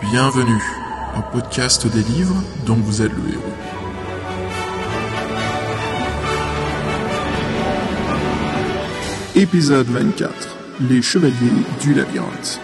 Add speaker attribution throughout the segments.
Speaker 1: Bienvenue, un podcast des livres dont vous êtes le héros. Épisode 24. Les Chevaliers du Labyrinthe.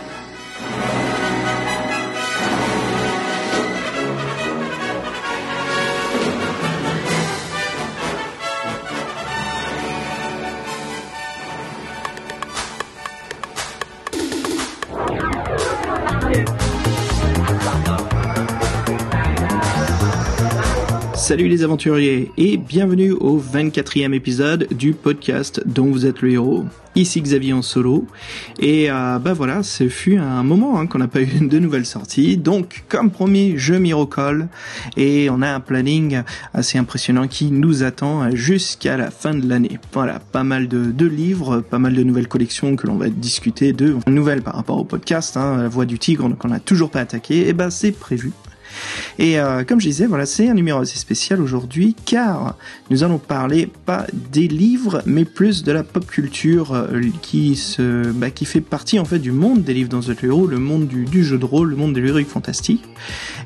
Speaker 2: Salut les aventuriers et bienvenue au 24e épisode du podcast dont vous êtes le héros. Ici Xavier en solo et euh, bah voilà, ce fut un moment hein, qu'on n'a pas eu de nouvelles sorties. Donc comme promis, je m'y recolle et on a un planning assez impressionnant qui nous attend jusqu'à la fin de l'année. Voilà, pas mal de, livres, pas mal de nouvelles collections que l'on va discuter de nouvelles par rapport au podcast. Hein, la Voix du Tigre qu'on n'a toujours pas attaqué, et ben c'est prévu. Et euh, comme je disais, voilà, c'est un numéro assez spécial aujourd'hui car nous allons parler pas des livres, mais plus de la pop culture euh, qui se, bah, qui fait partie en fait du monde des livres dans The Hero, le monde du, jeu de rôle, le monde de l'héroïque fantastique.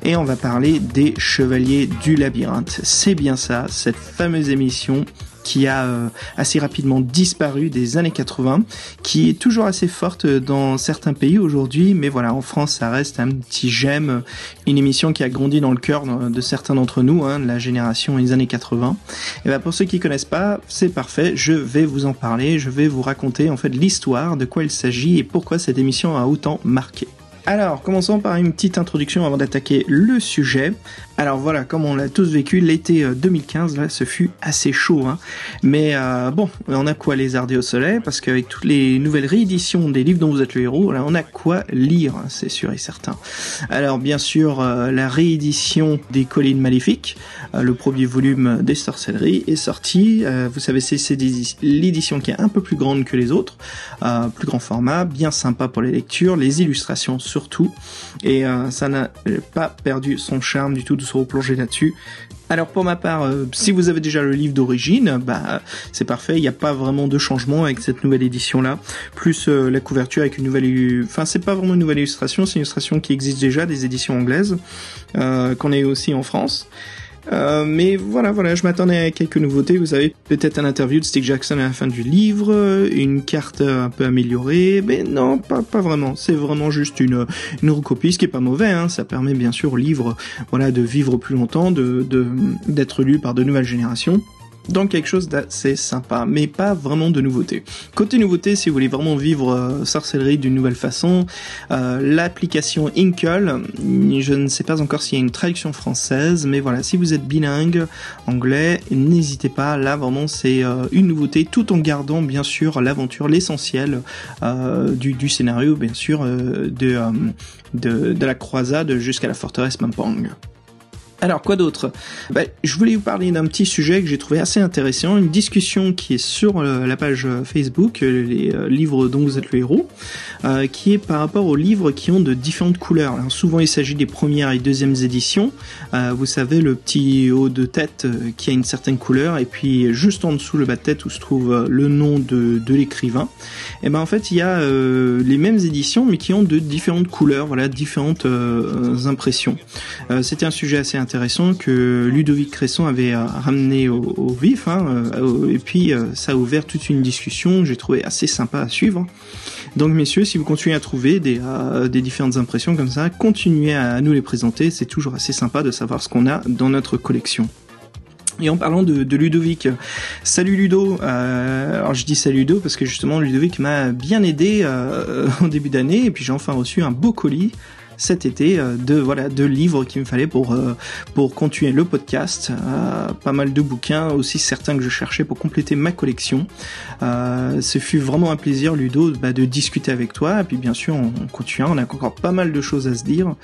Speaker 2: Et on va parler des Chevaliers du Labyrinthe. C'est bien ça, cette fameuse émission qui a euh, assez rapidement disparu des années 80, qui est toujours assez forte dans certains pays aujourd'hui, mais voilà, en France, ça reste un petit j'aime, une émission qui a grandi dans le cœur de certains d'entre nous, hein, la génération des années 80. Et ben pour ceux qui connaissent pas, c'est parfait, je vais vous en parler, je vais vous raconter en fait l'histoire, de quoi il s'agit et pourquoi cette émission a autant marqué. Alors, commençons par une petite introduction avant d'attaquer le sujet. Alors voilà, comme on l'a tous vécu, l'été 2015, là, ce fut assez chaud. Hein. Mais euh, bon, on a quoi lézarder au soleil, parce qu'avec toutes les nouvelles rééditions des livres dont vous êtes le héros, on a quoi lire, hein, c'est sûr et certain. Alors bien sûr, euh, la réédition des Collines Maléfiques, euh, le premier volume des sorcelleries, est sorti. Euh, vous savez, c'est l'édition qui est un peu plus grande que les autres, euh, plus grand format, bien sympa pour les lectures, les illustrations surtout, et ça n'a pas perdu son charme du tout se replonger là-dessus. Alors pour ma part, euh, si vous avez déjà le livre d'origine, bah c'est parfait, il n'y a pas vraiment de changement avec cette nouvelle édition là. Plus euh, la couverture avec une nouvelle, enfin c'est pas vraiment une nouvelle illustration, c'est une illustration qui existe déjà des éditions anglaises euh, qu'on a eu aussi en France. Euh, mais voilà, voilà, je m'attendais à quelques nouveautés. Vous avez peut-être un interview de Stick Jackson à la fin du livre, une carte un peu améliorée, mais non, pas, pas vraiment. C'est vraiment juste une, une recopie, ce qui est pas mauvais. Hein. Ça permet bien sûr au livre, voilà, de vivre plus longtemps, de d'être lu par de nouvelles générations donc quelque chose d'assez sympa, mais pas vraiment de nouveauté. Côté nouveauté, si vous voulez vraiment vivre euh, sorcellerie d'une nouvelle façon, euh, l'application Inkle, je ne sais pas encore s'il y a une traduction française, mais voilà, si vous êtes bilingue anglais, n'hésitez pas, là vraiment c'est euh, une nouveauté, tout en gardant bien sûr l'aventure, l'essentiel du, scénario, bien sûr, de, de, de la croisade jusqu'à la forteresse Mampang. Alors quoi d'autre? Bah, Je voulais vous parler d'un petit sujet que j'ai trouvé assez intéressant, une discussion qui est sur euh, la page euh, Facebook, euh, les livres dont vous êtes le héros, qui est par rapport aux livres qui ont de différentes couleurs. Souvent il s'agit des premières et deuxièmes éditions. Vous savez le petit haut de tête qui a une certaine couleur et puis juste en dessous le bas de tête où se trouve le nom de, de l'écrivain. Et eh ben en fait il y a les mêmes éditions mais qui ont de différentes couleurs, voilà différentes impressions. C'était un sujet assez intéressant intéressant que Ludovic Cresson avait euh, ramené au, vif, hein, euh, et puis euh, ça a ouvert toute une discussion j'ai trouvé assez sympa à suivre. Donc messieurs, si vous continuez à trouver des, différentes impressions comme ça, continuez à nous les présenter, c'est toujours assez sympa de savoir ce qu'on a dans notre collection. Et en parlant de, Ludovic, salut Ludo. Alors je dis salut Ludo parce que justement Ludovic m'a bien aidé en début d'année et puis j'ai enfin reçu un beau colis cet été euh, de voilà de livres qu'il me fallait pour euh, pour continuer le podcast. Euh, pas mal de bouquins aussi certains que je cherchais pour compléter ma collection. ce fut vraiment un plaisir Ludo bah, de discuter avec toi et puis bien sûr on, continue, on a encore pas mal de choses à se dire.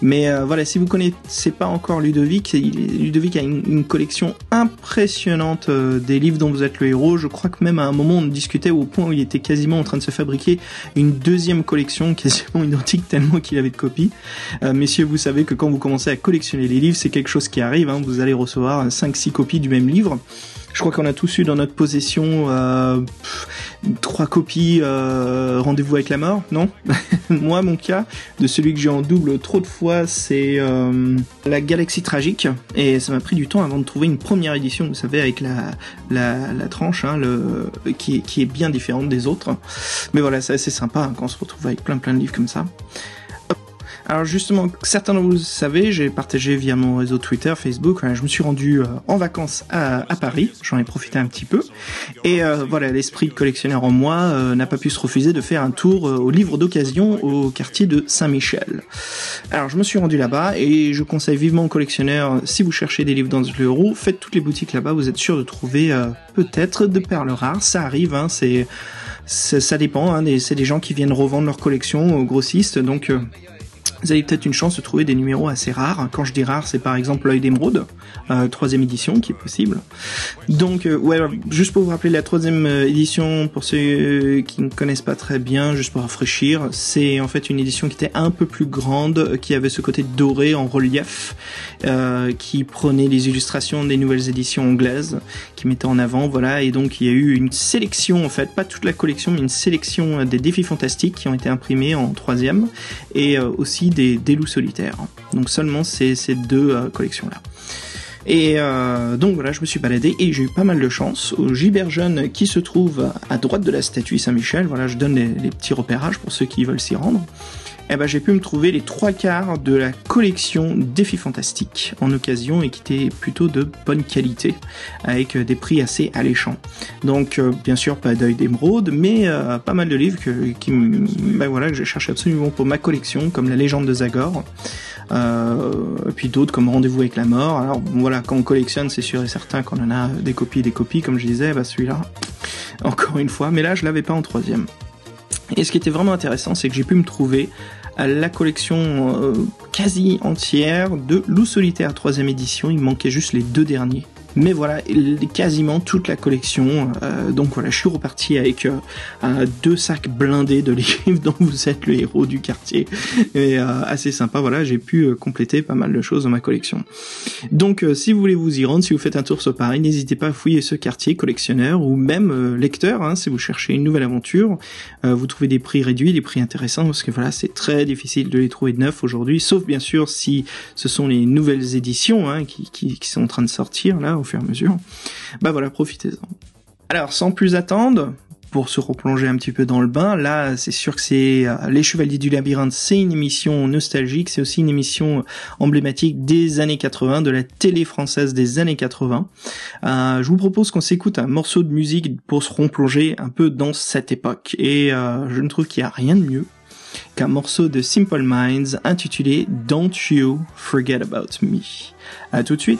Speaker 2: Mais voilà si vous connaissez pas encore Ludovic, Ludovic a une, une collection impressionnante des livres dont vous êtes le héros. Je crois que même à un moment on discutait au point où il était quasiment en train de se fabriquer une deuxième collection quasiment identique tellement qu'il avait de copies. Euh, messieurs, vous savez que quand vous commencez à collectionner les livres, c'est quelque chose qui arrive. Hein. vous allez recevoir 5-6 copies du même livre. Je crois qu'on a tous eu dans notre possession euh, trois copies euh, Rendez-vous avec la mort, non? Moi, mon cas, de celui que j'ai en double trop de fois, c'est euh, la Galaxie Tragique, et ça m'a pris du temps avant de trouver une première édition, vous savez, avec la, tranche, hein, qui est bien différente des autres. Mais voilà, c'est assez sympa hein, quand on se retrouve avec plein plein de livres comme ça. Alors justement, certains de vous le savez, j'ai partagé via mon réseau Twitter, Facebook, je me suis rendu euh, en vacances à, Paris, j'en ai profité un petit peu, et euh, voilà, l'esprit collectionneur en moi euh, n'a pas pu se refuser de faire un tour au livre d'occasion au quartier de Saint-Michel. Alors je me suis rendu là-bas, et je conseille vivement aux collectionneurs, si vous cherchez des livres dans l'euro, faites toutes les boutiques là-bas, vous êtes sûr de trouver peut-être de perles rares, ça arrive, hein, c'est... Ça, dépend, hein, c'est des gens qui viennent revendre leur collection aux grossistes, donc vous avez peut-être une chance de trouver des numéros assez rares. Quand je dis rares, c'est par exemple l'œil d'émeraude, euh, troisième édition, qui est possible. Donc, euh, ouais, juste pour vous rappeler la troisième euh, édition, pour ceux qui ne connaissent pas très bien, juste pour rafraîchir, c'est en fait une édition qui était un peu plus grande, qui avait ce côté doré en relief, euh, qui prenait les illustrations des nouvelles éditions anglaises, qui mettait en avant, voilà, et donc il y a eu une sélection, en fait, pas toute la collection, mais une sélection des défis fantastiques qui ont été imprimés en troisième, et aussi des, loups solitaires. Donc seulement ces, deux euh, collections-là. Et euh, donc voilà, je me suis baladé et j'ai eu pas mal de chance au Giberjeune qui se trouve à droite de la statue Saint-Michel. Voilà, je donne les, petits repérages pour ceux qui veulent s'y rendre. Eh ben j'ai pu me trouver les trois quarts de la collection Défis Fantastiques en occasion et qui était plutôt de bonne qualité avec des prix assez alléchants. Donc euh, bien sûr pas d'œil d'émeraude, mais pas mal de livres que, qui, ben voilà, que j'ai cherché absolument pour ma collection, comme la légende de Zagor. Euh, et puis d'autres comme Rendez-vous avec la mort. Alors voilà, quand on collectionne, c'est sûr et certain qu'on en a des copies et des copies, comme je disais, bah celui-là, encore une fois, mais là je l'avais pas en troisième. Et ce qui était vraiment intéressant, c'est que j'ai pu me trouver à la collection euh, quasi entière de Loup Solitaire troisième édition. Il me manquait juste les deux derniers. Mais voilà, quasiment toute la collection. Euh, donc voilà, je suis reparti avec euh, deux sacs blindés de livres dont vous êtes le héros du quartier. Et euh, assez sympa, voilà, j'ai pu compléter pas mal de choses dans ma collection. Donc si vous voulez vous y rendre, si vous faites un tour sur Paris, n'hésitez pas à fouiller ce quartier collectionneur ou même lecteur, hein, si vous cherchez une nouvelle aventure. vous trouvez des prix réduits, des prix intéressants, parce que voilà, c'est très difficile de les trouver de neuf aujourd'hui, sauf bien sûr si ce sont les nouvelles éditions hein, qui, qui, qui sont en train de sortir là au mesure. Bah voilà, profitez-en. Alors, sans plus attendre, pour se replonger un petit peu dans le bain, là, c'est sûr que c'est euh, Les Chevaliers du Labyrinthe, c'est une émission nostalgique, c'est aussi une émission emblématique des années 80, de la télé française des années 80. Euh, je vous propose qu'on s'écoute un morceau de musique pour se replonger un peu dans cette époque. Et euh, je ne trouve qu'il n'y a rien de mieux qu'un morceau de Simple Minds intitulé Don't You Forget About Me. À tout de suite.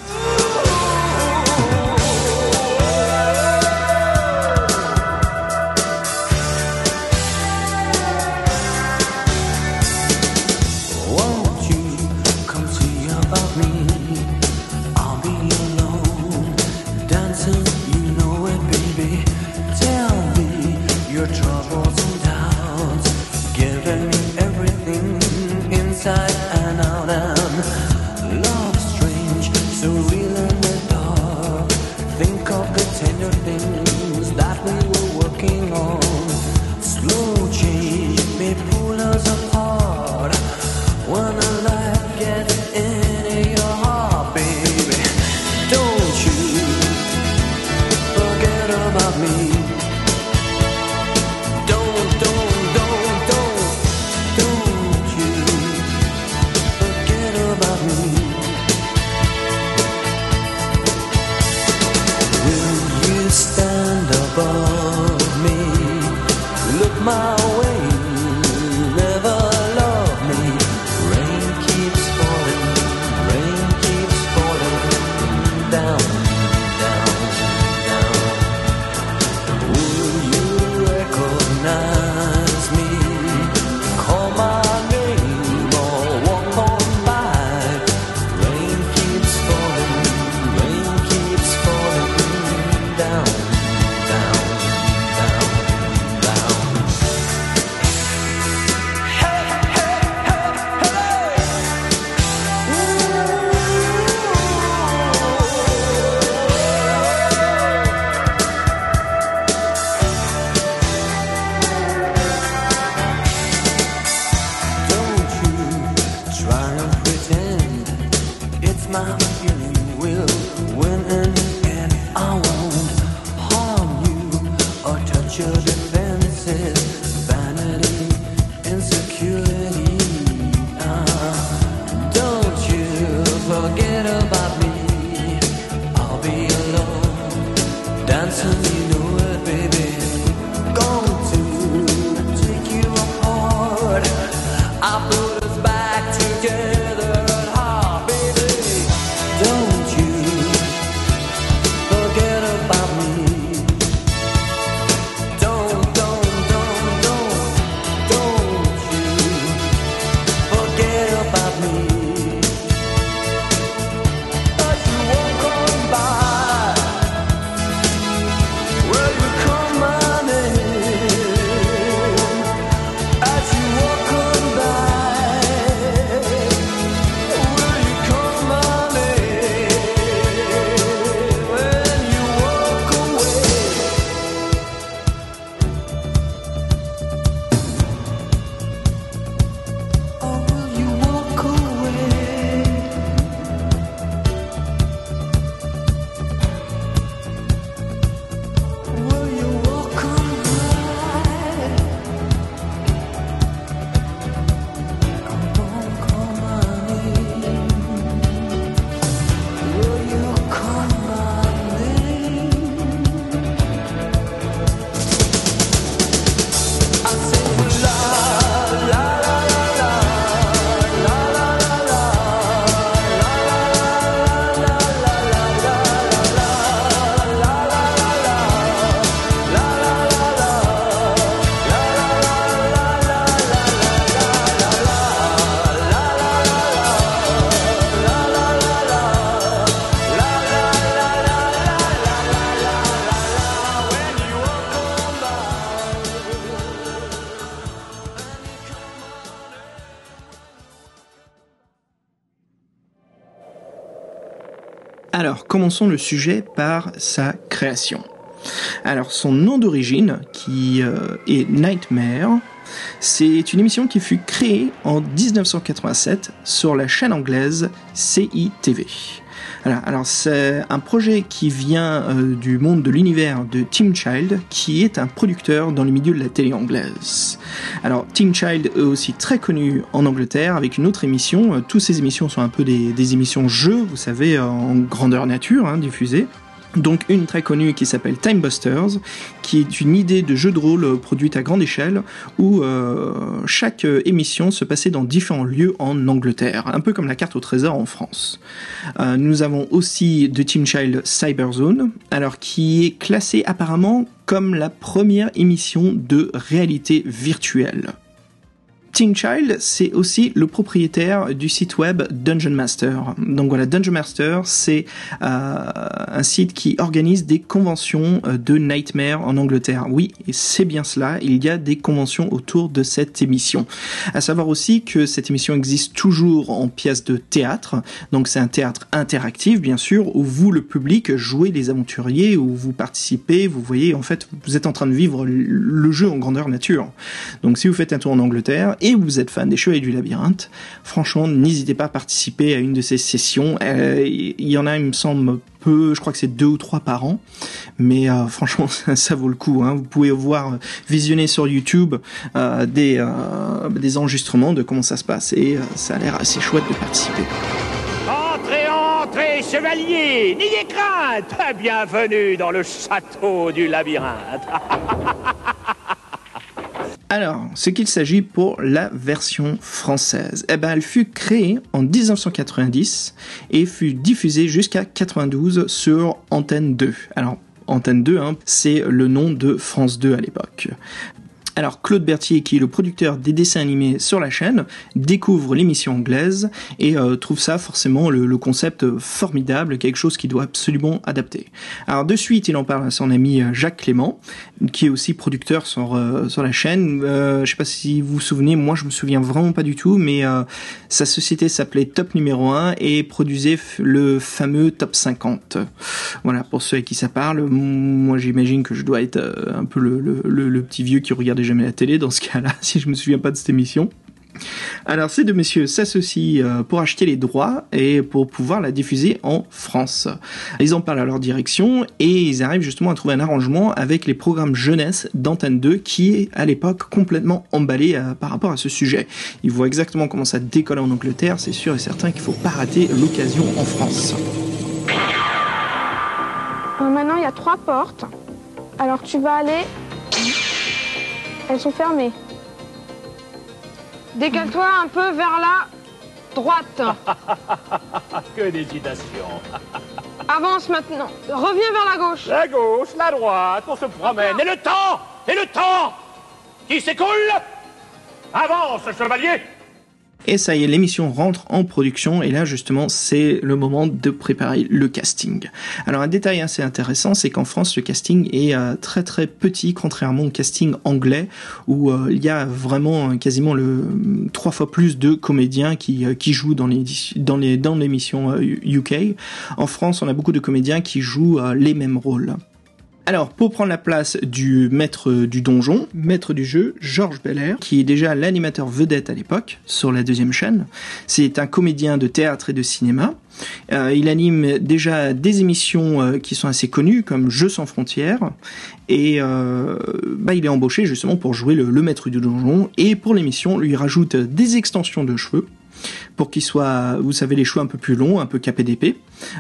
Speaker 2: Commençons le sujet par sa création. Alors, son nom d'origine, qui euh, est Nightmare, c'est une émission qui fut créée en 1987 sur la chaîne anglaise CITV. Alors, c'est un projet qui vient euh, du monde de l'univers de Tim Child, qui est un producteur dans le milieu de la télé anglaise. Alors Tim Child est aussi très connu en Angleterre avec une autre émission. Euh, toutes ces émissions sont un peu des, émissions jeux, vous savez, en grandeur nature, hein, diffusées. Donc une très connue qui s'appelle Time Busters, qui est une idée de jeu de rôle produite à grande échelle, où euh, chaque émission se passait dans différents lieux en Angleterre, un peu comme la carte au trésor en France. Euh, nous avons aussi de Team Child Cyberzone, alors qui est classé apparemment comme la première émission de réalité virtuelle. Tim Child, c'est aussi le propriétaire du site web Dungeon Master. Donc voilà, Dungeon Master, c'est euh, un site qui organise des conventions euh, de Nightmare en Angleterre. Oui, c'est bien cela, il y a des conventions autour de cette émission. À savoir aussi que cette émission existe toujours en pièce de théâtre. Donc c'est un théâtre interactif, bien sûr, où vous, le public, jouez les aventuriers, où vous participez, vous voyez, en fait, vous êtes en train de vivre le jeu en grandeur nature. Donc si vous faites un tour en Angleterre, et vous êtes fan des Chevaliers du Labyrinthe, franchement, n'hésitez pas à participer à une de ces sessions. Euh, il y en a, il me semble, peu, je crois que c'est deux ou trois par an, mais euh, franchement, ça, vaut le coup. Hein. Vous pouvez voir, visionner sur YouTube euh, des, des enregistrements de comment ça se passe, et ça a l'air assez chouette de participer.
Speaker 3: Entrez, entrez, chevalier, n'ayez crainte, bienvenue dans le château du labyrinthe.
Speaker 2: Alors, ce qu'il s'agit pour la version française, eh ben, elle fut créée en 1990 et fut diffusée jusqu'à 92 sur Antenne 2. Alors, Antenne 2, hein, c'est le nom de France 2 à l'époque. Alors Claude Berthier, qui est le producteur des dessins animés sur la chaîne, découvre l'émission anglaise et euh, trouve ça forcément le, concept formidable, quelque chose qu'il doit absolument adapter. Alors de suite, il en parle à son ami euh, Jacques Clément, qui est aussi producteur sur euh, sur la chaîne. Euh, je sais pas si vous vous souvenez, moi je me souviens vraiment pas du tout, mais sa société s'appelait Top numéro 1 et produisait le fameux Top 50. Voilà pour ceux à qui ça parle. Moi j'imagine que je dois être un peu le, le, petit vieux qui jamais la télé dans ce cas-là, si je me souviens pas de cette émission. Alors ces deux messieurs s'associent euh, pour acheter les droits et pour pouvoir la diffuser en France. Ils en parlent à leur direction et ils arrivent justement à trouver un arrangement avec les programmes jeunesse d'Antenne 2 qui est à l'époque complètement emballé euh, par rapport à ce sujet. Ils voient exactement comment ça décolle en Angleterre, c'est sûr et certain qu'il faut pas rater l'occasion en France.
Speaker 4: maintenant il y a trois portes. Alors tu vas aller elles sont fermées. Décale-toi un peu vers la droite.
Speaker 3: que d'hésitation.
Speaker 4: Avance maintenant. Reviens vers la gauche.
Speaker 3: La gauche, la droite, on se promène. Et le temps Et le temps Qui s'écoule Avance, chevalier
Speaker 2: et ça y est, l'émission rentre en production et là justement c'est le moment de préparer le casting. Alors un détail assez intéressant, c'est qu'en France le casting est euh, très très petit contrairement au casting anglais où euh, il y a vraiment euh, quasiment le trois fois plus de comédiens qui jouent dans les dans les dans l'émission UK. En France, on a beaucoup de comédiens qui jouent les mêmes rôles. Alors, pour prendre la place du maître du donjon, maître du jeu, Georges Belair, qui est déjà l'animateur vedette à l'époque sur la deuxième chaîne, c'est un comédien de théâtre et de cinéma. Euh, il anime déjà des émissions euh, qui sont assez connues comme Jeux sans frontières et euh, bah, il est embauché justement pour jouer le, le maître du donjon et pour l'émission lui rajoute des extensions de cheveux pour qu'il soit, vous savez, les cheveux un peu plus longs, un peu capé d'épée,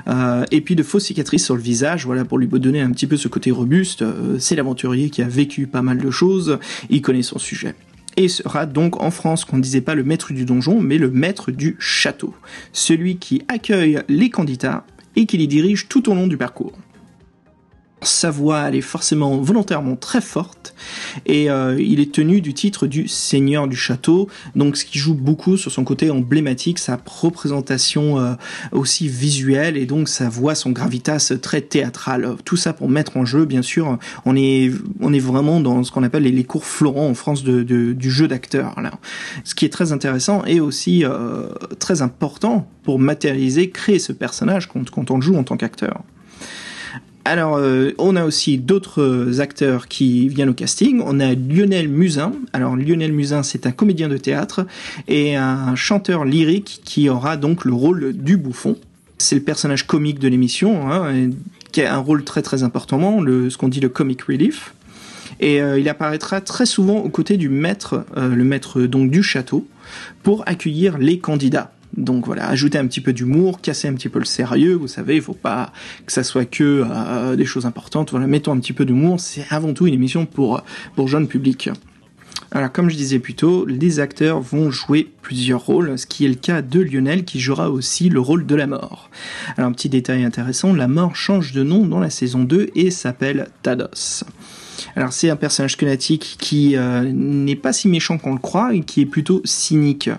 Speaker 2: euh, et puis de fausses cicatrices sur le visage, voilà, pour lui donner un petit peu ce côté robuste. Euh, c'est l'aventurier qui a vécu pas mal de choses, il connaît son sujet. Et sera donc en France qu'on ne disait pas le maître du donjon, mais le maître du château, celui qui accueille les candidats et qui les dirige tout au long du parcours. Sa voix elle est forcément volontairement très forte. Et euh, il est tenu du titre du seigneur du château. Donc ce qui joue beaucoup sur son côté emblématique sa représentation euh, aussi visuelle et donc sa voix son gravitas très théâtral. Tout ça pour mettre en jeu bien sûr on est on est vraiment dans ce qu'on appelle les, cours Florent en France de, du jeu d'acteur là. Ce qui est très intéressant et aussi euh, très important pour matérialiser créer ce personnage quand, quand on le joue en tant qu'acteur alors, euh, on a aussi d'autres acteurs qui viennent au casting. On a Lionel Musin. Alors, Lionel Musin, c'est un comédien de théâtre et un chanteur lyrique qui aura donc le rôle du bouffon. C'est le personnage comique de l'émission, hein, qui a un rôle très très important, ce qu'on dit le comic relief. Et euh, il apparaîtra très souvent aux côtés du maître, euh, le maître donc du château, pour accueillir les candidats. Donc voilà, ajouter un petit peu d'humour, casser un petit peu le sérieux, vous savez, il faut pas que ça soit que euh, des choses importantes. Voilà, mettons un petit peu d'humour, c'est avant tout une émission pour pour jeunes publics. Alors comme je disais plus tôt, les acteurs vont jouer plusieurs rôles, ce qui est le cas de Lionel qui jouera aussi le rôle de la mort. Alors un petit détail intéressant, la mort change de nom dans la saison 2 et s'appelle Tados. Alors c'est un personnage lunatique qui euh, n'est pas si méchant qu'on le croit et qui est plutôt cynique.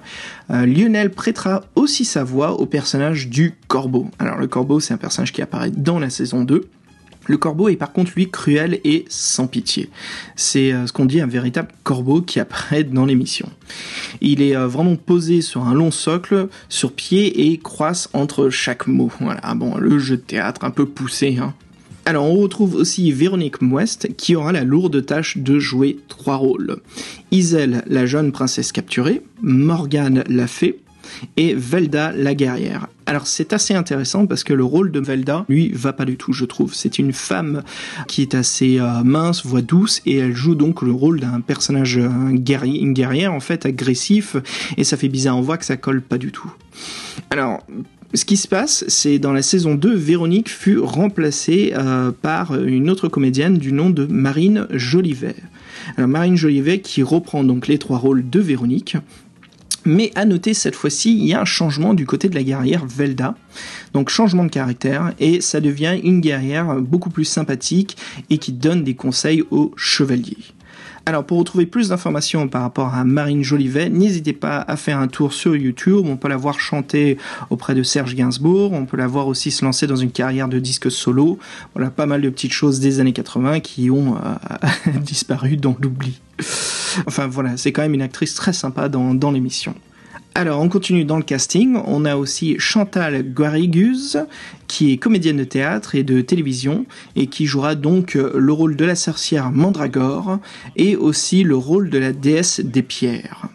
Speaker 2: Euh, Lionel prêtera aussi sa voix au personnage du Corbeau. Alors le Corbeau c'est un personnage qui apparaît dans la saison 2. Le corbeau est par contre lui cruel et sans pitié. C'est euh, ce qu'on dit un véritable corbeau qui apparaît dans l'émission. Il est vraiment posé sur un long socle, sur pied et croisse entre chaque mot. Voilà, bon, le jeu de théâtre un peu poussé, hein. Alors on retrouve aussi Véronique Mouest qui aura la lourde tâche de jouer trois rôles. Iselle, la jeune princesse capturée, Morgane la fée et Velda la guerrière. Alors c'est assez intéressant parce que le rôle de Velda, lui, va pas du tout, je trouve. C'est une femme qui est assez euh, mince, voix douce, et elle joue donc le rôle d'un personnage, une guerrière en fait, agressif, et ça fait bizarre, on voit que ça colle pas du tout. Alors, ce qui se passe, c'est dans la saison 2, Véronique fut remplacée euh, par une autre comédienne du nom de Marine Jolivet. Alors Marine Jolivet qui reprend donc les trois rôles de Véronique. Mais à noter cette fois-ci, il y a un changement du côté de la guerrière Velda. Donc changement de caractère et ça devient une guerrière beaucoup plus sympathique et qui donne des conseils aux chevaliers. Alors pour retrouver plus d'informations par rapport à Marine Jolivet, n'hésitez pas à faire un tour sur YouTube. On peut la voir chanter auprès de Serge Gainsbourg. On peut la voir aussi se lancer dans une carrière de disque solo. Voilà, pas mal de petites choses des années 80 qui ont euh, disparu dans l'oubli. Enfin voilà, c'est quand même une actrice très sympa dans, dans l'émission. Alors, on continue dans le casting. On a aussi Chantal Guariguz, qui est comédienne de théâtre et de télévision, et qui jouera donc le rôle de la sorcière Mandragore, et aussi le rôle de la déesse des pierres.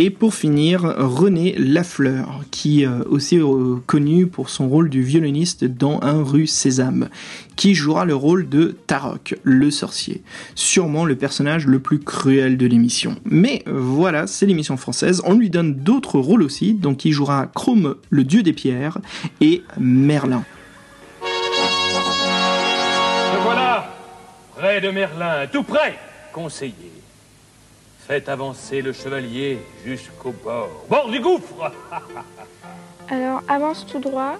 Speaker 2: Et pour finir, René Lafleur, qui est euh, aussi euh, connu pour son rôle du violoniste dans Un rue Sésame, qui jouera le rôle de Tarok, le sorcier. Sûrement le personnage le plus cruel de l'émission. Mais voilà, c'est l'émission française, on lui donne d'autres rôles aussi, donc il jouera Chrome, le dieu des pierres, et Merlin.
Speaker 3: voilà, près de Merlin, tout près, conseiller. Faites avancer le chevalier jusqu'au bord. Bord du gouffre
Speaker 4: Alors, avance tout droit.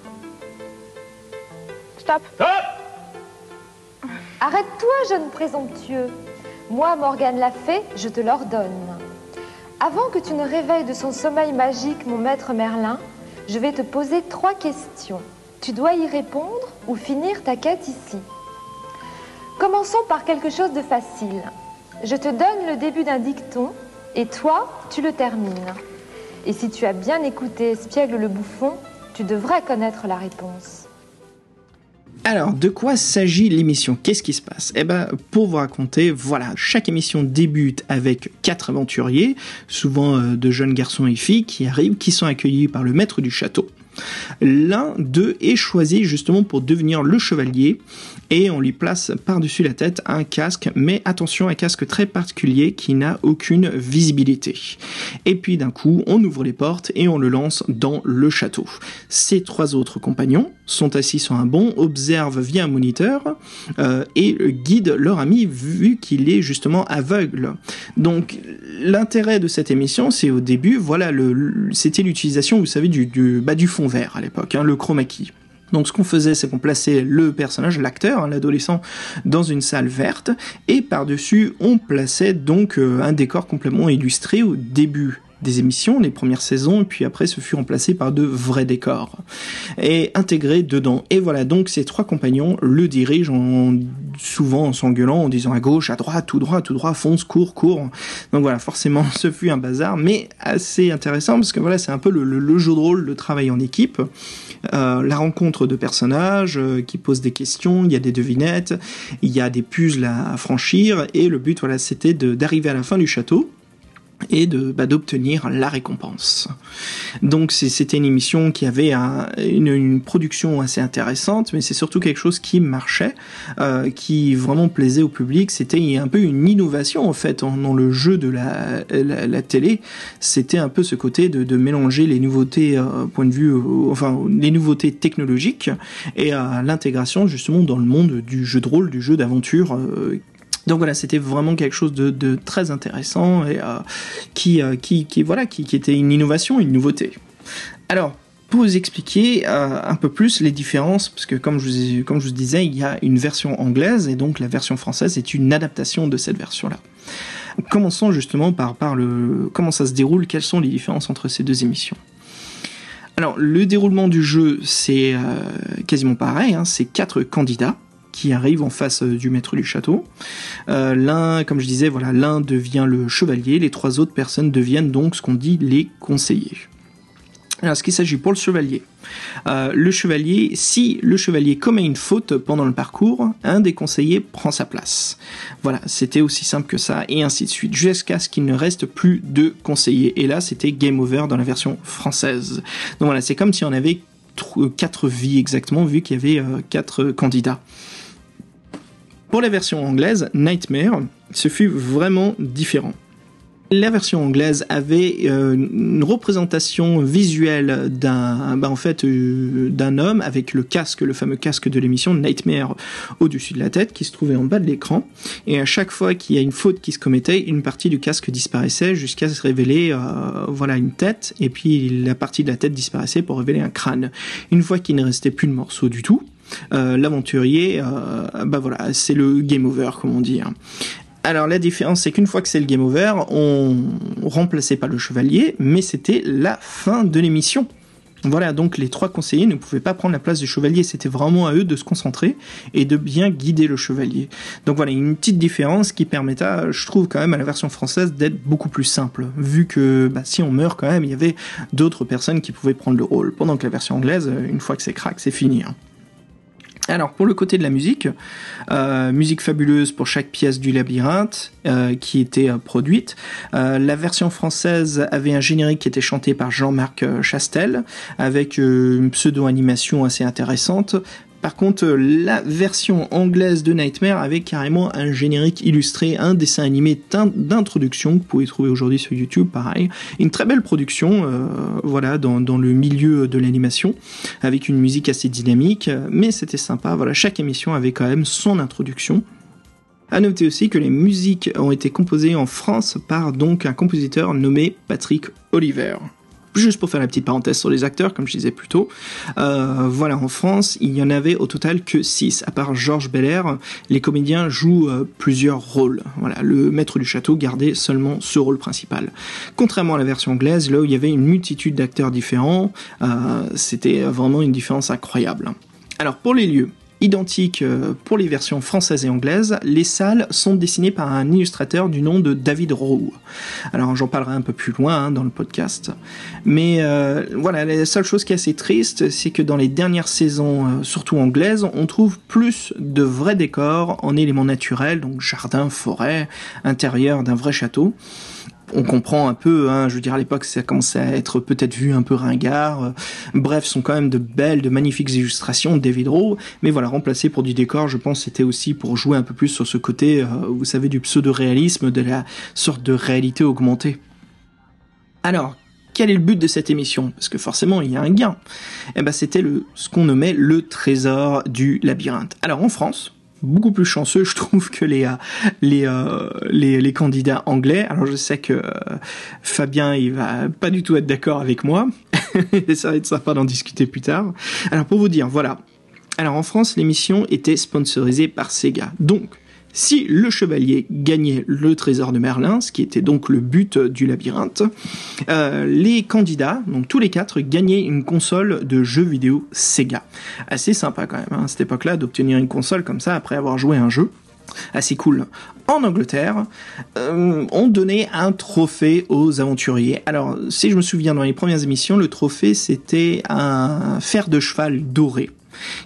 Speaker 4: Stop
Speaker 3: Stop
Speaker 5: Arrête-toi, jeune présomptueux. Moi, Morgane l'a fait, je te l'ordonne. Avant que tu ne réveilles de son sommeil magique mon maître Merlin, je vais te poser trois questions. Tu dois y répondre ou finir ta quête ici. Commençons par quelque chose de facile. Je te donne le début d'un dicton et toi, tu le termines. Et si tu as bien écouté Espiègle le bouffon, tu devrais connaître la réponse.
Speaker 2: Alors, de quoi s'agit l'émission? Qu'est-ce qui se passe? Eh ben, pour vous raconter, voilà, chaque émission débute avec quatre aventuriers, souvent euh, de jeunes garçons et filles qui arrivent, qui sont accueillis par le maître du château. L'un d'eux est choisi justement pour devenir le chevalier et on lui place par-dessus la tête un casque, mais attention, un casque très particulier qui n'a aucune visibilité. Et puis d'un coup, on ouvre les portes et on le lance dans le château. Ses trois autres compagnons sont assis sur un banc, observent via un moniteur euh, et guident leur ami vu qu'il est justement aveugle. Donc l'intérêt de cette émission, c'est au début, voilà, c'était l'utilisation, vous savez, du, du, bah, du fond vert à l'époque, hein, le chroma. Donc ce qu'on faisait, c'est qu'on plaçait le personnage, l'acteur, hein, l'adolescent, dans une salle verte, et par-dessus, on plaçait donc euh, un décor complètement illustré au début des émissions, les premières saisons, et puis après ce fut remplacé par de vrais décors et intégré dedans. Et voilà, donc ces trois compagnons le dirigent en, souvent en s'engueulant, en disant à gauche, à droite, tout droit, tout droit, fonce, court, court. Donc voilà, forcément, ce fut un bazar, mais assez intéressant parce que voilà, c'est un peu le, le, jeu de rôle, le travail en équipe, euh, la rencontre de personnages euh, qui posent des questions, il y a des devinettes, il y a des puzzles à, à franchir, et le but, voilà, c'était d'arriver à la fin du château et de bah, d'obtenir la récompense. Donc c'était une émission qui avait un, une, une, production assez intéressante, mais c'est surtout quelque chose qui marchait, euh, qui vraiment plaisait au public. C'était un peu une innovation en fait dans le jeu de la, la, la télé. C'était un peu ce côté de, de mélanger les nouveautés euh, point de vue, euh, enfin les nouveautés technologiques et euh, l'intégration justement dans le monde du jeu de rôle, du jeu d'aventure euh, donc voilà, c'était vraiment quelque chose de, très intéressant et euh, qui, euh, qui, qui, voilà, qui, était une innovation, une nouveauté. Alors, pour vous expliquer euh, un peu plus les différences, parce que comme je, vous, disais, il y a une version anglaise et donc la version française est une adaptation de cette version-là. Commençons justement par, le comment ça se déroule, quelles sont les différences entre ces deux émissions. Alors, le déroulement du jeu, c'est quasiment pareil, hein, c'est quatre candidats qui arrive en face du maître du château. Euh, l'un, comme je disais, voilà, l'un devient le chevalier, les trois autres personnes deviennent donc ce qu'on dit les conseillers. Alors, ce qu'il s'agit pour le chevalier. Euh, le chevalier, si le chevalier commet une faute pendant le parcours, un des conseillers prend sa place. Voilà, c'était aussi simple que ça, et ainsi de suite, jusqu'à ce qu'il ne reste plus de conseillers. Et là, c'était game over dans la version française. Donc voilà, c'est comme si on avait quatre vies exactement, vu qu'il y avait euh, quatre candidats. Pour la version anglaise, Nightmare, ce fut vraiment différent. La version anglaise avait euh, une représentation visuelle d'un, bah en fait, euh, homme avec le casque, le fameux casque de l'émission Nightmare au-dessus de la tête, qui se trouvait en bas de l'écran. Et à chaque fois qu'il y a une faute qui se commettait, une partie du casque disparaissait jusqu'à se révéler, euh, voilà, une tête, et puis la partie de la tête disparaissait pour révéler un crâne. Une fois qu'il ne restait plus de morceaux du tout, l'aventurier, euh, bah voilà, c'est le game over, comme on dit. Hein. Alors la différence, c'est qu'une fois que c'est le game over, on remplaçait pas le chevalier, mais c'était la fin de l'émission. Voilà, donc les trois conseillers ne pouvaient pas prendre la place du chevalier, c'était vraiment à eux de se concentrer et de bien guider le chevalier. Donc voilà, une petite différence qui permettait, je trouve quand même à la version française d'être beaucoup plus simple, vu que bah, si on meurt quand même, il y avait d'autres personnes qui pouvaient prendre le rôle, pendant que la version anglaise, une fois que c'est crack, c'est fini. Hein. Alors pour le côté de la musique, euh, musique fabuleuse pour chaque pièce du labyrinthe euh, qui était euh, produite. La version française avait un générique qui était chanté par Jean-Marc Chastel avec une pseudo-animation assez intéressante. Par contre, la version anglaise de Nightmare avait carrément un générique illustré, un dessin animé d'introduction que vous pouvez trouver aujourd'hui sur YouTube, pareil. Une très belle production, euh, voilà, dans, le milieu de l'animation, avec une musique assez dynamique, mais c'était sympa. Voilà, chaque émission avait quand même son introduction. À noter aussi que les musiques ont été composées en France par donc un compositeur nommé Patrick Oliver juste pour faire la petite parenthèse sur les acteurs, comme je disais plus tôt, euh, voilà, en France, il y en avait au total que 6. À part Georges Belair, les comédiens jouent euh, plusieurs rôles. Voilà, le maître du château gardait seulement ce rôle principal. Contrairement à la version anglaise, là où il y avait une multitude d'acteurs différents, euh, c'était vraiment une différence incroyable. Alors pour les lieux, identique pour les versions françaises et anglaises, les salles sont dessinées par un illustrateur du nom de David Rowe. Alors j'en parlerai un peu plus loin hein, dans le podcast. Mais euh, voilà, la seule chose qui est assez triste, c'est que dans les dernières saisons, euh, surtout anglaises, on trouve plus de vrais décors en éléments naturels, donc jardin, forêt, intérieur d'un vrai château on comprend un peu, hein, je veux dire à l'époque ça commençait à être peut-être vu un peu ringard, bref, sont quand même de belles, de magnifiques illustrations de David Rowe, mais voilà, remplacé pour du décor, je pense c'était aussi pour jouer un peu plus sur ce côté, euh, vous savez, du pseudo-réalisme, de la sorte de réalité augmentée. Alors, quel est le but de cette émission? Parce que forcément, il y a un gain. Eh ben, c'était ce qu'on nommait le trésor du labyrinthe. Alors, en France, beaucoup plus chanceux, je trouve, que les, euh, les, candidats anglais. Alors je sais que euh, Fabien, il va pas du tout être d'accord avec moi, ça va être sympa d'en discuter plus tard. Alors pour vous dire, voilà. Alors en France, l'émission était sponsorisée par Sega. Donc, si le chevalier gagnait le trésor de Merlin, ce qui était donc le but du labyrinthe, euh, les candidats, donc tous les quatre, gagnaient une console de jeux vidéo Sega. Assez sympa quand même, hein, à cette époque-là, d'obtenir une console comme ça après avoir joué un jeu. Assez cool. En Angleterre, euh, on donnait un trophée aux aventuriers. Alors, si je me souviens dans les premières émissions, le trophée c'était un fer de cheval doré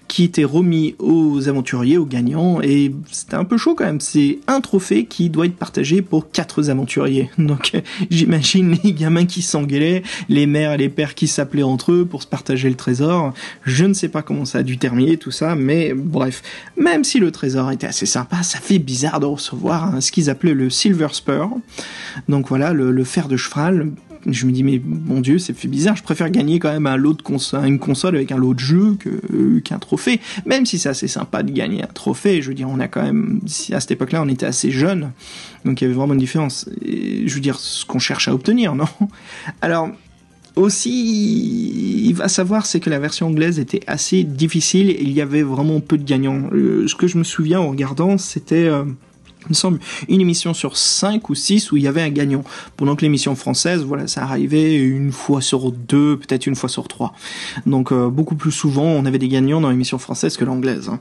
Speaker 2: qui était remis aux aventuriers, aux gagnants, et c'était un peu chaud quand même. C'est un trophée qui doit être partagé pour quatre aventuriers. Donc j'imagine les gamins qui s'engueulaient, les mères et les pères qui s'appelaient entre eux pour se partager le trésor. Je ne sais pas comment ça a dû terminer tout ça, mais bref, même si le trésor était assez sympa, ça fait bizarre de recevoir hein, ce qu'ils appelaient le Silver Spur. Donc voilà, le, le fer de cheval je me dis mais mon dieu c'est fait bizarre. Je préfère gagner quand même un lot de console, une console avec un lot de jeux que qu'un trophée. Même si c'est assez sympa de gagner un trophée je veux dire on a quand même à cette époque là on était assez jeunes. Donc il y avait vraiment une différence. Je veux dire ce qu'on cherche à obtenir non? Alors aussi, il va savoir, c'est que la version anglaise était assez difficile et il y avait vraiment peu de gagnants. Euh, ce que je me souviens en regardant, c'était euh, il me semble, une émission sur 5 ou 6 où il y avait un gagnant. Pendant que l'émission française, voilà, ça arrivait une fois sur deux, peut-être une fois sur trois. Donc euh, beaucoup plus souvent, on avait des gagnants dans l'émission française que l'anglaise. Hein.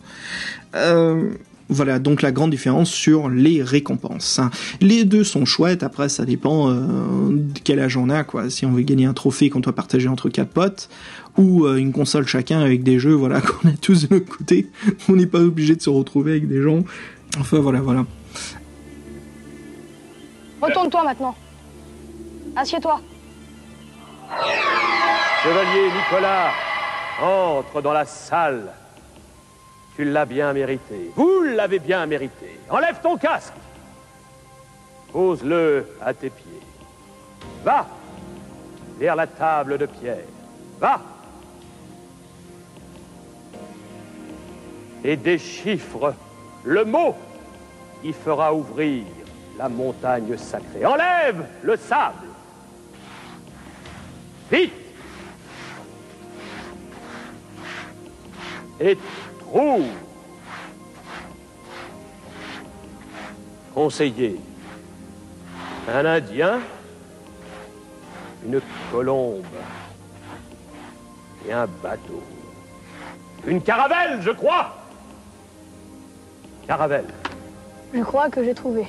Speaker 2: Euh, voilà donc la grande différence sur les récompenses. Hein. Les deux sont chouettes, après ça dépend euh, de quel âge on a, quoi. Si on veut gagner un trophée qu'on doit partager entre quatre potes, ou une console chacun avec des jeux, voilà, qu'on a tous de notre côté, on n'est pas obligé de se retrouver avec des gens. Enfin voilà, voilà.
Speaker 6: Retourne-toi maintenant. Assieds-toi.
Speaker 3: Chevalier Nicolas, entre dans la salle. Tu l'as bien mérité. Vous l'avez bien mérité. Enlève ton casque. Pose-le à tes pieds. Va vers la table de pierre. Va et déchiffre le mot qui fera ouvrir la montagne sacrée. Enlève le sable. Vite. Et trouve. Conseiller. Un Indien. Une colombe. Et un bateau. Une caravelle, je crois. Caravelle.
Speaker 6: Je crois que j'ai trouvé.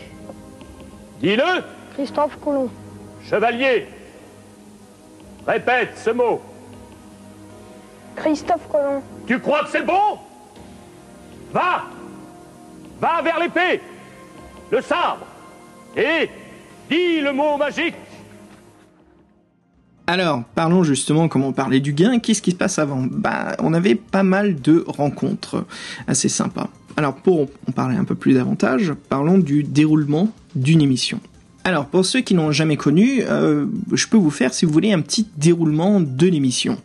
Speaker 3: Dis-le,
Speaker 6: Christophe Colomb.
Speaker 3: chevalier. Répète ce mot.
Speaker 6: Christophe Colomb.
Speaker 3: Tu crois que c'est le bon? Va Va vers l'épée, le sabre, et dis le mot magique.
Speaker 2: Alors, parlons justement, comme on parlait du gain, qu'est-ce qui se passe avant? Bah, on avait pas mal de rencontres assez sympas. Alors, pour en parler un peu plus davantage, parlons du déroulement d'une émission. Alors, pour ceux qui n'ont jamais connu, euh, je peux vous faire, si vous voulez, un petit déroulement de l'émission.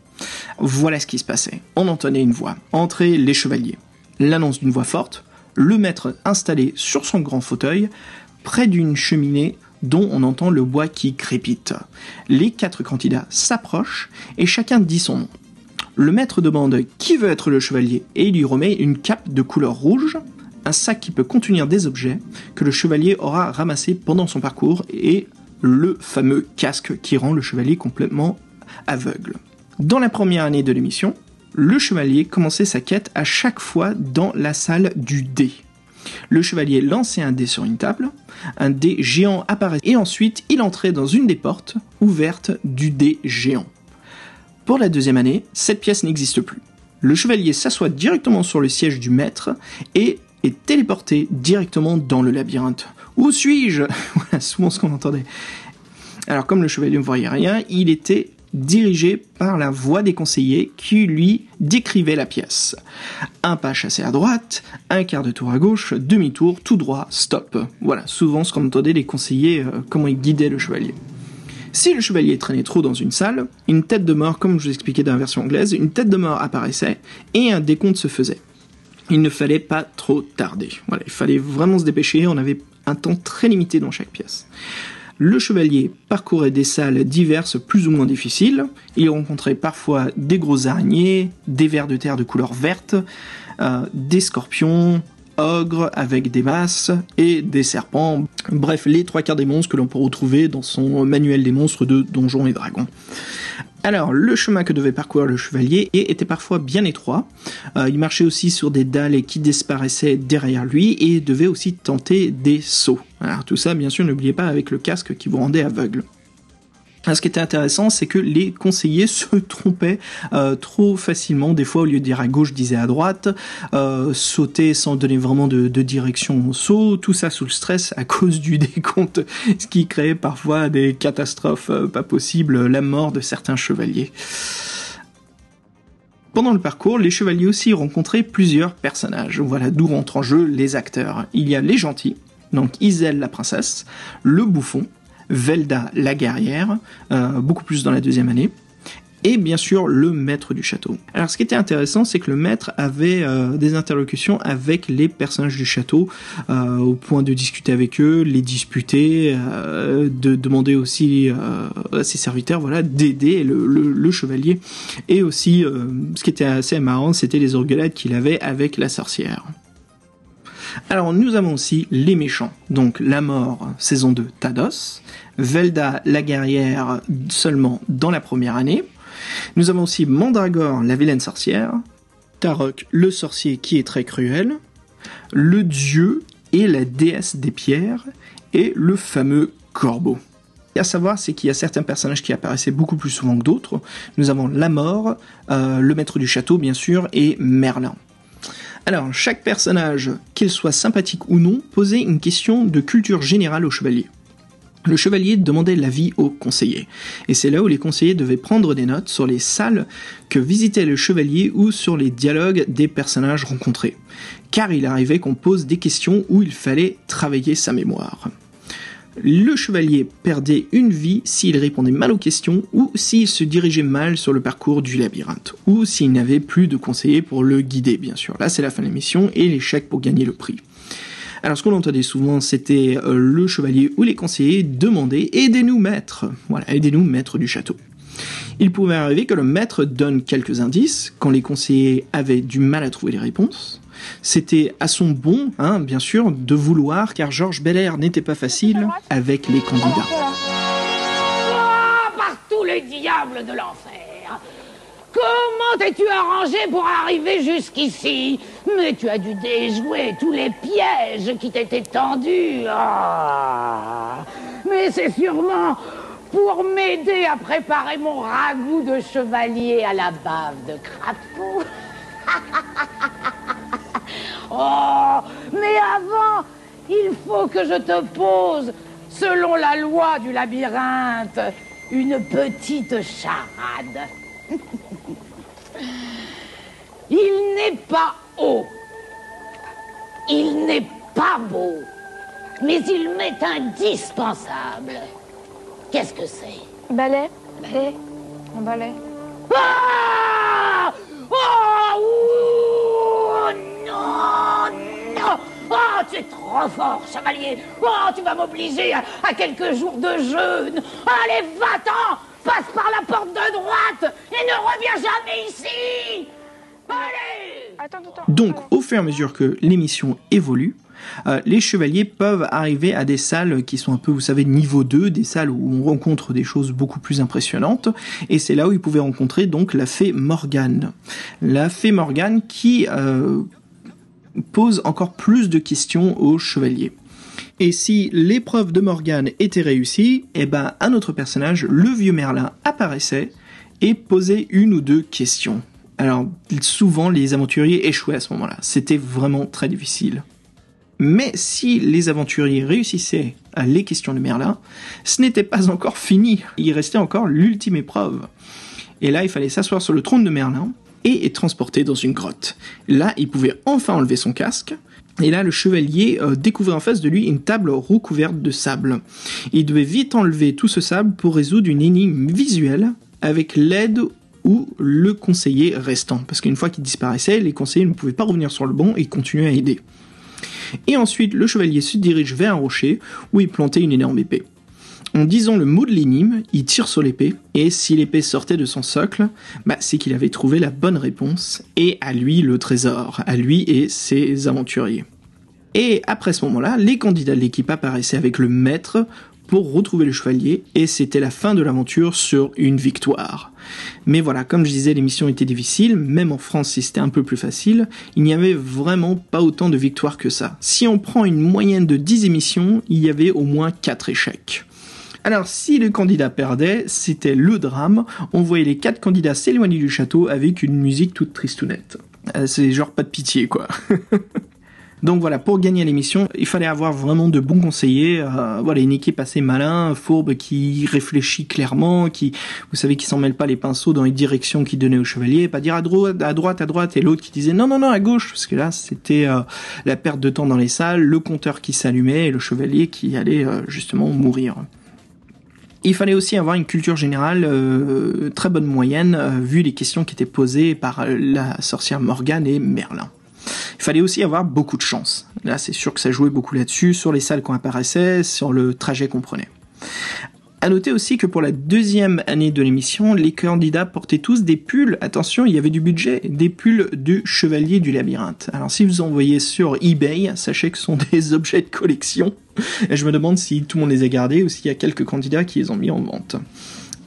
Speaker 2: Voilà ce qui se passait. On entendait une voix. Entrer les chevaliers. L'annonce d'une voix forte. Le maître installé sur son grand fauteuil, près d'une cheminée dont on entend le bois qui crépite. Les quatre candidats s'approchent et chacun dit son nom. Le maître demande qui veut être le chevalier et il lui remet une cape de couleur rouge, un sac qui peut contenir des objets que le chevalier aura ramassés pendant son parcours et le fameux casque qui rend le chevalier complètement aveugle. Dans la première année de l'émission, le chevalier commençait sa quête à chaque fois dans la salle du dé. Le chevalier lançait un dé sur une table, un dé géant apparaissait et ensuite il entrait dans une des portes ouvertes du dé géant. Pour la deuxième année, cette pièce n'existe plus. Le chevalier s'assoit directement sur le siège du maître et est téléporté directement dans le labyrinthe. Où suis-je Voilà souvent ce qu'on entendait. Alors comme le chevalier ne voyait rien, il était dirigé par la voix des conseillers qui lui décrivait la pièce. Un pas chassé à droite, un quart de tour à gauche, demi-tour, tout droit, stop. Voilà, souvent ce qu'on entendait les conseillers, euh, comment ils guidaient le chevalier. Si le chevalier traînait trop dans une salle, une tête de mort, comme je vous expliquais dans la version anglaise, une tête de mort apparaissait et un décompte se faisait. Il ne fallait pas trop tarder. Il fallait vraiment se dépêcher, on avait un temps très limité dans chaque pièce. Le chevalier parcourait des salles diverses plus ou moins difficiles. Il rencontrait parfois des grosses araignées, des vers de terre de couleur verte, euh, des scorpions, ogres avec des masses et des serpents. Bref, les trois quarts des monstres que l'on peut retrouver dans son manuel des monstres de Donjons et Dragons. Alors, le chemin que devait parcourir le chevalier était parfois bien étroit. Euh, il marchait aussi sur des dalles qui disparaissaient derrière lui et devait aussi tenter des sauts. Alors tout ça, bien sûr, n'oubliez pas avec le casque qui vous rendait aveugle. Ce qui était intéressant, c'est que les conseillers se trompaient euh, trop facilement. Des fois, au lieu de dire à gauche, disaient à droite, euh, sautaient sans donner vraiment de, direction au saut. Tout ça sous le stress à cause du décompte, ce qui créait parfois des catastrophes euh, pas possibles, la mort de certains chevaliers. Pendant le parcours, les chevaliers aussi rencontraient plusieurs personnages. Voilà d'où rentrent en jeu les acteurs. Il y a les gentils, donc Iselle la princesse, le bouffon, Velda la guerrière, euh, beaucoup plus dans la deuxième année, et bien sûr le maître du château. Alors ce qui était intéressant, c'est que le maître avait euh, des interlocutions avec les personnages du château, euh, au point de discuter avec eux, les disputer, de demander aussi à ses serviteurs, voilà, d'aider le, chevalier. Et aussi, ce qui était assez marrant, c'était les orgueillades qu'il avait avec la sorcière. Alors nous avons aussi les méchants, donc la mort, saison 2, Tados, Velda la guerrière seulement dans la première année. Nous avons aussi Mandragore, la vilaine sorcière, Tarok, le sorcier qui est très cruel, le dieu et la déesse des pierres, et le fameux corbeau. Et à savoir, c'est qu'il y a certains personnages qui apparaissaient beaucoup plus souvent que d'autres. Nous avons la mort, euh, le maître du château bien sûr, et Merlin. Alors, chaque personnage, qu'il soit sympathique ou non, posait une question de culture générale au chevalier. Le chevalier demandait l'avis aux conseillers, et c'est là où les conseillers devaient prendre des notes sur les salles que visitait le chevalier ou sur les dialogues des personnages rencontrés, car il arrivait qu'on pose des questions où il fallait travailler sa mémoire le chevalier perdait une vie s'il répondait mal aux questions ou s'il se dirigeait mal sur le parcours du labyrinthe, ou s'il n'avait plus de conseiller pour le guider, bien sûr. Là, c'est la fin de l'émission et l'échec pour gagner le prix. Alors, ce qu'on entendait souvent, c'était euh, le chevalier ou les conseillers demander Aidez-nous, maître Voilà, aidez-nous, maître du château. Il pouvait arriver que le maître donne quelques indices quand les conseillers avaient du mal à trouver les réponses. C'était à son bon, hein, bien sûr, de vouloir, car Georges Belair n'était pas facile avec les candidats.
Speaker 7: Oh, par tous les diables de l'enfer Comment t'es-tu arrangé pour arriver jusqu'ici? Mais tu as dû déjouer tous les pièges qui t'étaient tendus. Ah. Mais c'est sûrement pour m'aider à préparer mon ragoût de chevalier à la bave de crapaud. oh, mais avant, il faut que je te pose, selon la loi du labyrinthe, une petite charade. il n'est pas haut, il n'est pas beau, mais il m'est indispensable. Qu'est-ce que c'est?
Speaker 4: Balai. Balai. Un balai.
Speaker 7: Ah Oh Oh, tu es trop fort, chevalier. Oh, tu vas m'obliger à, quelques jours de jeûne. Allez, va-t'en. Passe par la porte de droite et ne reviens jamais ici. Allez.
Speaker 4: Attends, attends.
Speaker 2: Donc, au fur et à mesure que l'émission évolue, euh, les chevaliers peuvent arriver à des salles qui sont un peu, vous savez, niveau 2, des salles où on rencontre des choses beaucoup plus impressionnantes, et c'est là où ils pouvaient rencontrer donc la fée Morgane. La fée Morgane qui euh, pose encore plus de questions aux chevaliers. Et si l'épreuve de Morgane était réussie, eh ben un autre personnage, le vieux Merlin, apparaissait et posait une ou deux questions. Alors souvent les aventuriers échouaient à ce moment-là. C'était vraiment très difficile. Mais si les aventuriers réussissaient à les questions de Merlin, ce n'était pas encore fini. Il restait encore l'ultime épreuve. Et là, il fallait s'asseoir sur le trône de Merlin et transporté dans une grotte. Là, il pouvait enfin enlever son casque. Et là, le chevalier euh, découvrait en face de lui une table recouverte de sable. Il devait vite enlever tout ce sable pour résoudre une énigme visuelle avec l'aide ou le conseiller restant. Parce qu'une fois qu'il disparaissait, les conseillers ne pouvaient pas revenir sur le banc et continuer à aider. Et ensuite, le chevalier se dirige vers un rocher où il plantait une énorme épée. En disant le mot de l'énigme, il tire sur l'épée, et si l'épée sortait de son socle, bah, c'est qu'il avait trouvé la bonne réponse, et à lui le trésor, à lui et ses aventuriers. Et après ce moment-là, les candidats de l'équipe apparaissaient avec le maître pour retrouver le chevalier, et c'était la fin de l'aventure sur une victoire. Mais voilà, comme je disais, l'émission était difficile, même en France si c'était un peu plus facile, il n'y avait vraiment pas autant de victoires que ça. Si on prend une moyenne de 10 émissions, il y avait au moins 4 échecs. Alors, si le candidat perdait, c'était le drame. On voyait les quatre candidats s'éloigner du château avec une musique toute tristounette. Euh, C'est genre pas de pitié, quoi. Donc voilà, pour gagner l'émission, il fallait avoir vraiment de bons conseillers. euh, voilà, une équipe assez malin, fourbe, qui réfléchit clairement, qui, vous savez, qui s'en mêle pas les pinceaux dans les directions qu'il donnait au chevalier, pas dire à droite, à droite, à droite, et l'autre qui disait non, non, non, à gauche, parce que là, c'était euh, la perte de temps dans les salles, le compteur qui s'allumait et le chevalier qui allait justement mourir. Il fallait aussi avoir une culture générale euh, très bonne moyenne, euh, vu les questions qui étaient posées par euh, la sorcière Morgane et Merlin. Il fallait aussi avoir beaucoup de chance. Là, c'est sûr que ça jouait beaucoup là-dessus, sur les salles qu'on apparaissait, sur le trajet qu'on prenait. À noter aussi que pour la deuxième année de l'émission, les candidats portaient tous des pulls, attention, il y avait du budget, des pulls du Chevalier du Labyrinthe. Alors si vous en voyez sur eBay, sachez que ce sont des objets de collection. Et je me demande si tout le monde les a gardés ou s'il y a quelques candidats qui les ont mis en vente.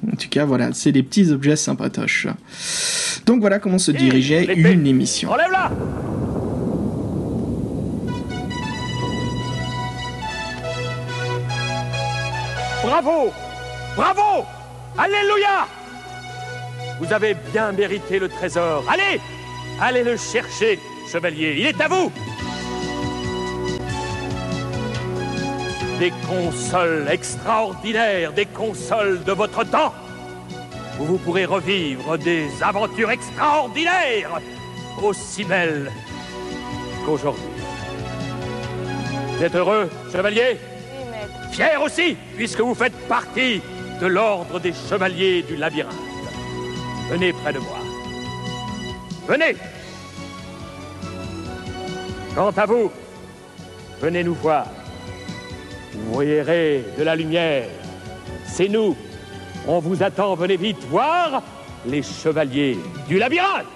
Speaker 2: En tout cas, voilà, c'est des petits objets sympatoches. Donc voilà comment se dirigeait une émission.
Speaker 3: Enlève-la Bravo! Bravo! Alléluia! Vous avez bien mérité le trésor. Allez! Allez le chercher, chevalier. Il est à vous! Des consoles extraordinaires, des consoles de votre temps. Où vous pourrez revivre des aventures extraordinaires, aussi belles qu'aujourd'hui. Vous êtes heureux, chevalier?
Speaker 6: Oui, maître.
Speaker 3: Fier aussi, puisque vous faites partie de l'ordre des chevaliers du labyrinthe. Venez près de moi. Venez. Quant à vous, venez nous voir. Vous verrez de la lumière. C'est nous. On vous attend. Venez vite voir les chevaliers du labyrinthe.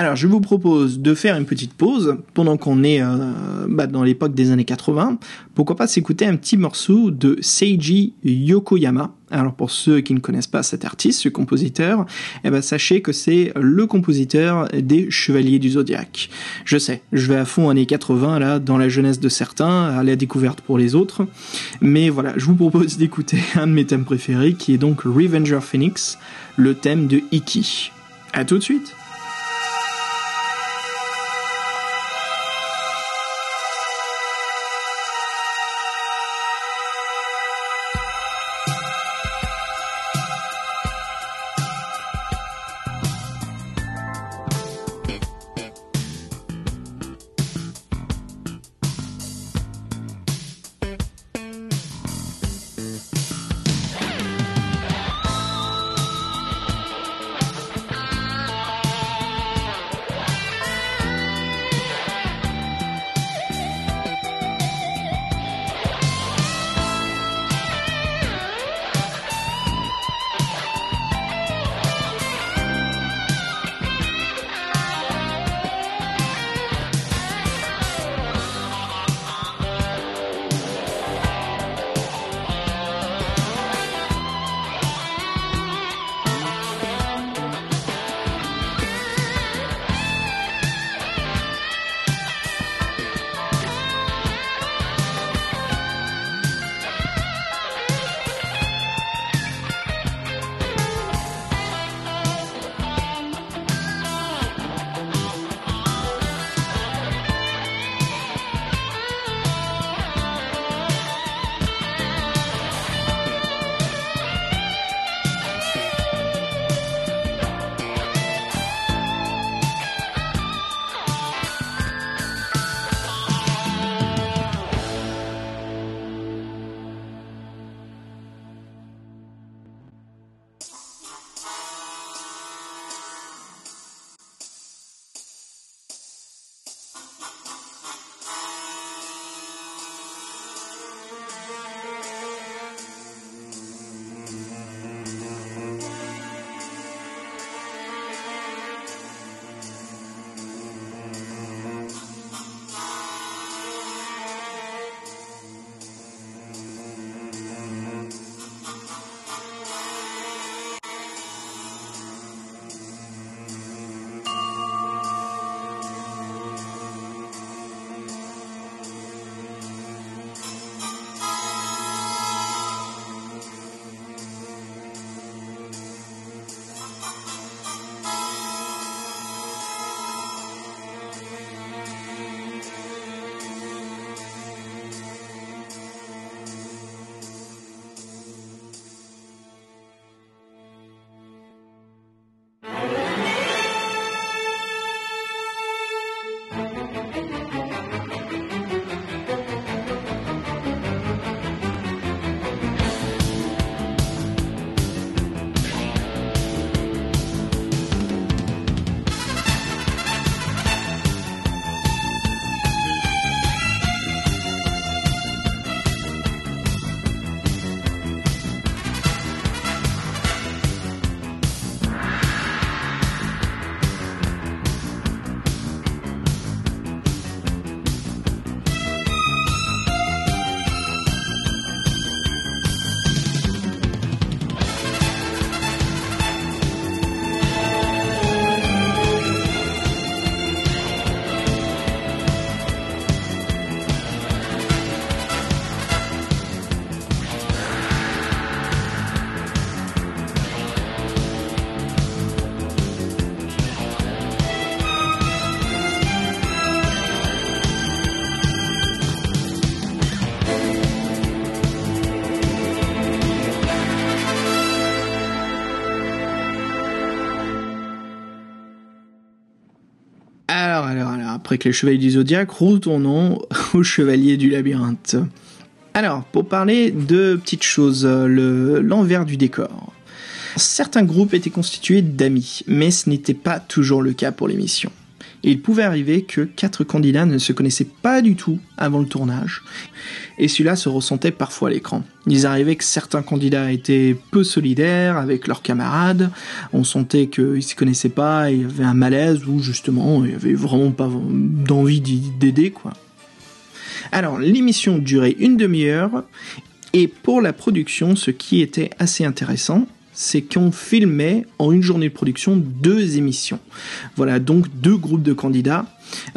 Speaker 2: Alors, je vous propose de faire une petite pause pendant qu'on est euh, bah, dans l'époque des années 80. Pourquoi pas s'écouter un petit morceau de Seiji Yokoyama. Alors, pour ceux qui ne connaissent pas cet artiste, ce compositeur, eh ben, sachez que c'est le compositeur des Chevaliers du Zodiaque. Je sais, je vais à fond années 80, là, dans la jeunesse de certains, à la découverte pour les autres. Mais voilà, je vous propose d'écouter un de mes thèmes préférés, qui est donc Revenger Phoenix, le thème de Iki. À tout de suite après que les chevaliers du zodiaque, retournons aux chevaliers du labyrinthe. Alors, pour parler de petites choses, le l'envers du décor. Certains groupes étaient constitués d'amis, mais ce n'était pas toujours le cas pour l'émission. Il pouvait arriver que quatre candidats ne se connaissaient pas du tout avant le tournage, et cela se ressentait parfois à l'écran. Il arrivait que certains candidats étaient peu solidaires avec leurs camarades, on sentait qu'ils ne se connaissaient pas, il y avait un malaise, ou justement, il y avait vraiment pas d'envie d'aider, quoi. Alors, l'émission durait une demi-heure, et pour la production, ce qui était assez intéressant, c'est qu'on filmait en une journée de production deux émissions. Voilà, donc deux groupes de candidats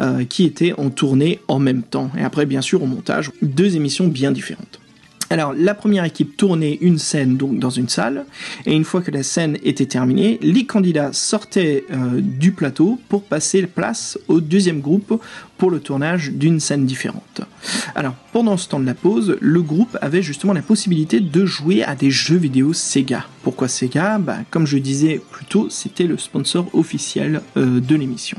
Speaker 2: euh, qui étaient en tournée en même temps. Et après, bien sûr, au montage, deux émissions bien différentes. Alors, la première équipe tournait une scène donc dans une salle, et une fois que la scène était terminée, les candidats sortaient euh, du plateau pour passer place au deuxième groupe pour le tournage d'une scène différente. Alors, pendant ce temps de la pause, le groupe avait justement la possibilité de jouer à des jeux vidéo Sega. Pourquoi Sega? Bah, Comme je disais plus tôt, c'était le sponsor officiel euh, de l'émission.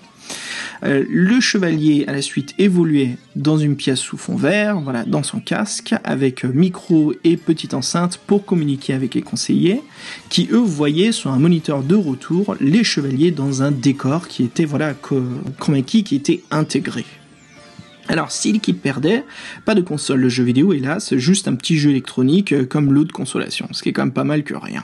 Speaker 2: Euh, le chevalier à la suite évoluait dans une pièce sous fond vert, voilà, dans son casque, avec micro et petite enceinte pour communiquer avec les conseillers, qui eux voyaient sur un moniteur de retour les chevaliers dans un décor qui était voilà qui était intégré. Alors, si l'équipe perdait, pas de console de jeu vidéo, hélas, juste un petit jeu électronique euh, comme lot de consolation, ce qui est quand même pas mal que rien.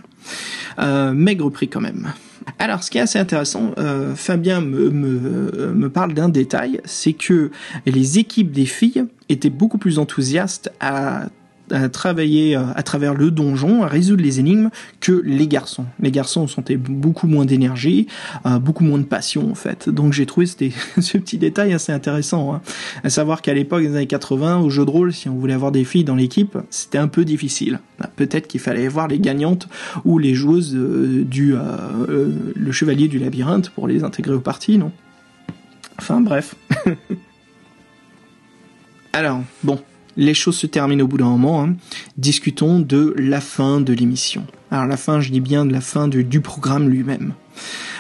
Speaker 2: Euh, maigre prix quand même. Alors, ce qui est assez intéressant, euh, Fabien me, me parle d'un détail, c'est que les équipes des filles étaient beaucoup plus enthousiastes à à travailler euh, à travers le donjon, à résoudre les énigmes que les garçons. Les garçons sentaient beaucoup moins d'énergie, euh, beaucoup moins de passion en fait. Donc j'ai trouvé ce petit détail assez intéressant. Hein. À savoir qu'à l'époque des années 80, au jeu de rôle, si on voulait avoir des filles dans l'équipe, c'était un peu difficile. Bah, peut-être qu'il fallait voir les gagnantes ou les joueuses euh, du le chevalier du labyrinthe pour les intégrer au parti, non? Enfin bref. Alors, bon, les choses se terminent au bout d'un moment. Hein. Discutons de la fin de l'émission. Alors la fin, je dis bien de la fin du programme lui-même.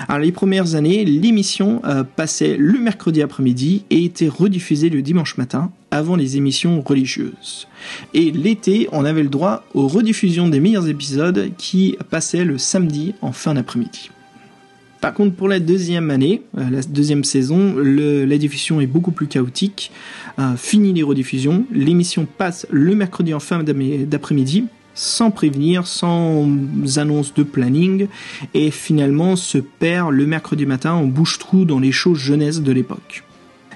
Speaker 2: Alors les premières années, l'émission euh, passait le mercredi après-midi et était rediffusée le dimanche matin avant les émissions religieuses. Et l'été, on avait le droit aux rediffusions des meilleurs épisodes qui passaient le samedi en fin d'après-midi. Par contre, pour la deuxième année, euh, la deuxième saison, la diffusion est beaucoup plus chaotique. Euh, fini les rediffusions, l'émission passe le mercredi en fin d'après-midi, sans prévenir, sans annonce de planning, et finalement se perd le mercredi matin en bouche-trou dans les shows jeunesse de l'époque.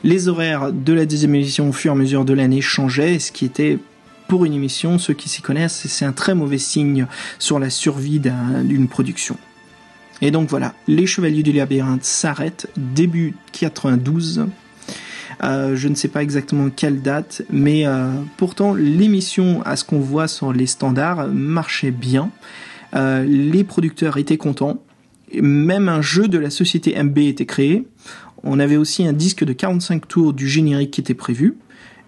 Speaker 2: Les horaires de la deuxième émission au fur et à mesure de l'année changeaient, ce qui était pour une émission, ceux qui s'y connaissent, c'est un très mauvais signe sur la survie d'une production. Et donc voilà, les Chevaliers du Labyrinthe s'arrêtent début 92. Euh, je ne sais pas exactement quelle date, mais euh, pourtant l'émission, à ce qu'on voit sur les standards, marchait bien. Euh, les producteurs étaient contents. Même un jeu de la société MB était créé. On avait aussi un disque de 45 tours du générique qui était prévu.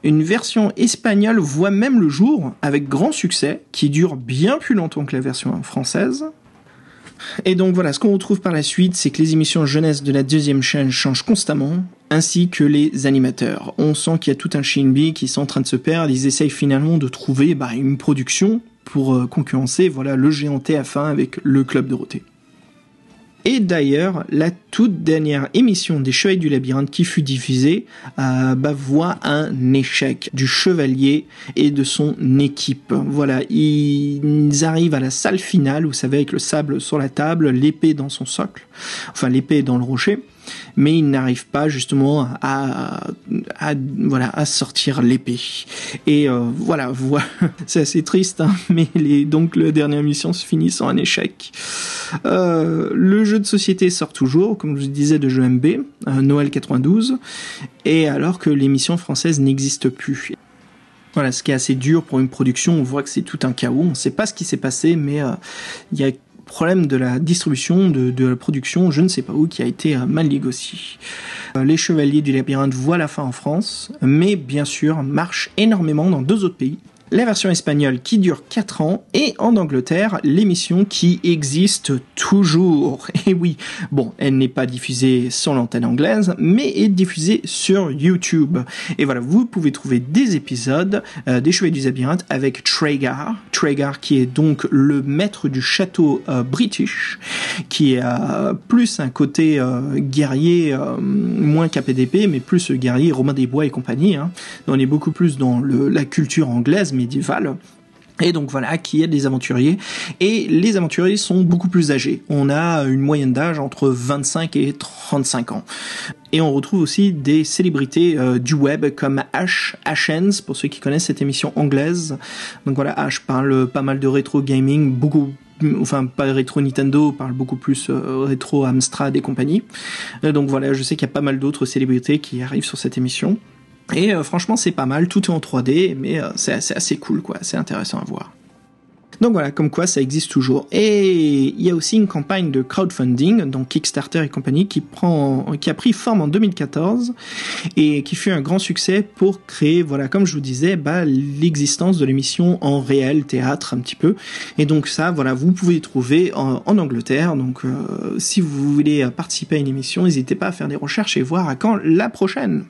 Speaker 2: Une version espagnole voit même le jour avec grand succès, qui dure bien plus longtemps que la version française. Et donc voilà, ce qu'on retrouve par la suite, c'est que les émissions jeunesse de la deuxième chaîne changent constamment, ainsi que les animateurs. On sent qu'il y a tout un Shinbi qui sont en train de se perdre, ils essayent finalement de trouver bah, une production pour euh, concurrencer voilà, le géant TF1 avec le Club Dorothée. Et d'ailleurs, la toute dernière émission des Chevaliers du Labyrinthe qui fut diffusée euh, bah, voit un échec du chevalier et de son équipe. Voilà, ils arrivent à la salle finale, vous savez, avec le sable sur la table, l'épée dans son socle, enfin l'épée dans le rocher mais il n'arrive pas justement à, voilà à sortir l'épée. Et euh, voilà, voilà. c'est assez triste, hein, mais donc la dernière mission se finit sans un échec. Euh, le jeu de société sort toujours, comme je disais, de jeu MB, euh, Noël 92, et alors que l'émission française n'existe plus. Voilà, ce qui est assez dur pour une production, on voit que c'est tout un chaos, on ne sait pas ce qui s'est passé, mais il y a problème de la distribution, de, la production, je ne sais pas où, qui a été euh, mal négocié. Euh, les Chevaliers du Labyrinthe voient la fin en France, mais bien sûr marchent énormément dans deux autres pays, la version espagnole qui dure 4 ans et en Angleterre l'émission qui existe toujours. Et oui, bon, elle n'est pas diffusée sur l'antenne anglaise, mais est diffusée sur YouTube. Et voilà, vous pouvez trouver des épisodes euh, des Chevaliers du Labyrinthe avec Traegar, Traegar qui est donc le maître du château euh, british, qui a plus un côté euh, guerrier, euh, moins KPDP, mais plus guerrier Romain des Bois et compagnie. Hein. On est beaucoup plus dans la culture anglaise médiévale. Et donc voilà, qui est des aventuriers. Et les aventuriers sont beaucoup plus âgés. On a une moyenne d'âge entre 25 et 35 ans. Et on retrouve aussi des célébrités euh, du web comme Ash, Ashens, pour ceux qui connaissent cette émission anglaise. Donc voilà, Ash parle pas mal de rétro gaming, beaucoup enfin pas rétro Nintendo, parle beaucoup plus euh, rétro Amstrad et compagnie. Euh, donc voilà, je sais qu'il y a pas mal d'autres célébrités qui arrivent sur cette émission. Et euh, franchement, c'est pas mal, tout est en 3D, mais euh, c'est assez, cool, quoi, c'est intéressant à voir. Donc voilà, comme quoi ça existe toujours. Et il y a aussi une campagne de crowdfunding, donc Kickstarter et compagnie, qui prend, qui a pris forme en 2014 et qui fut un grand succès pour créer, voilà, comme je vous disais, bah, l'existence de l'émission en réel théâtre un petit peu. Et donc ça, voilà, vous pouvez trouver en, en Angleterre. Donc euh, si vous voulez participer à une émission, n'hésitez pas à faire des recherches et voir à quand la prochaine.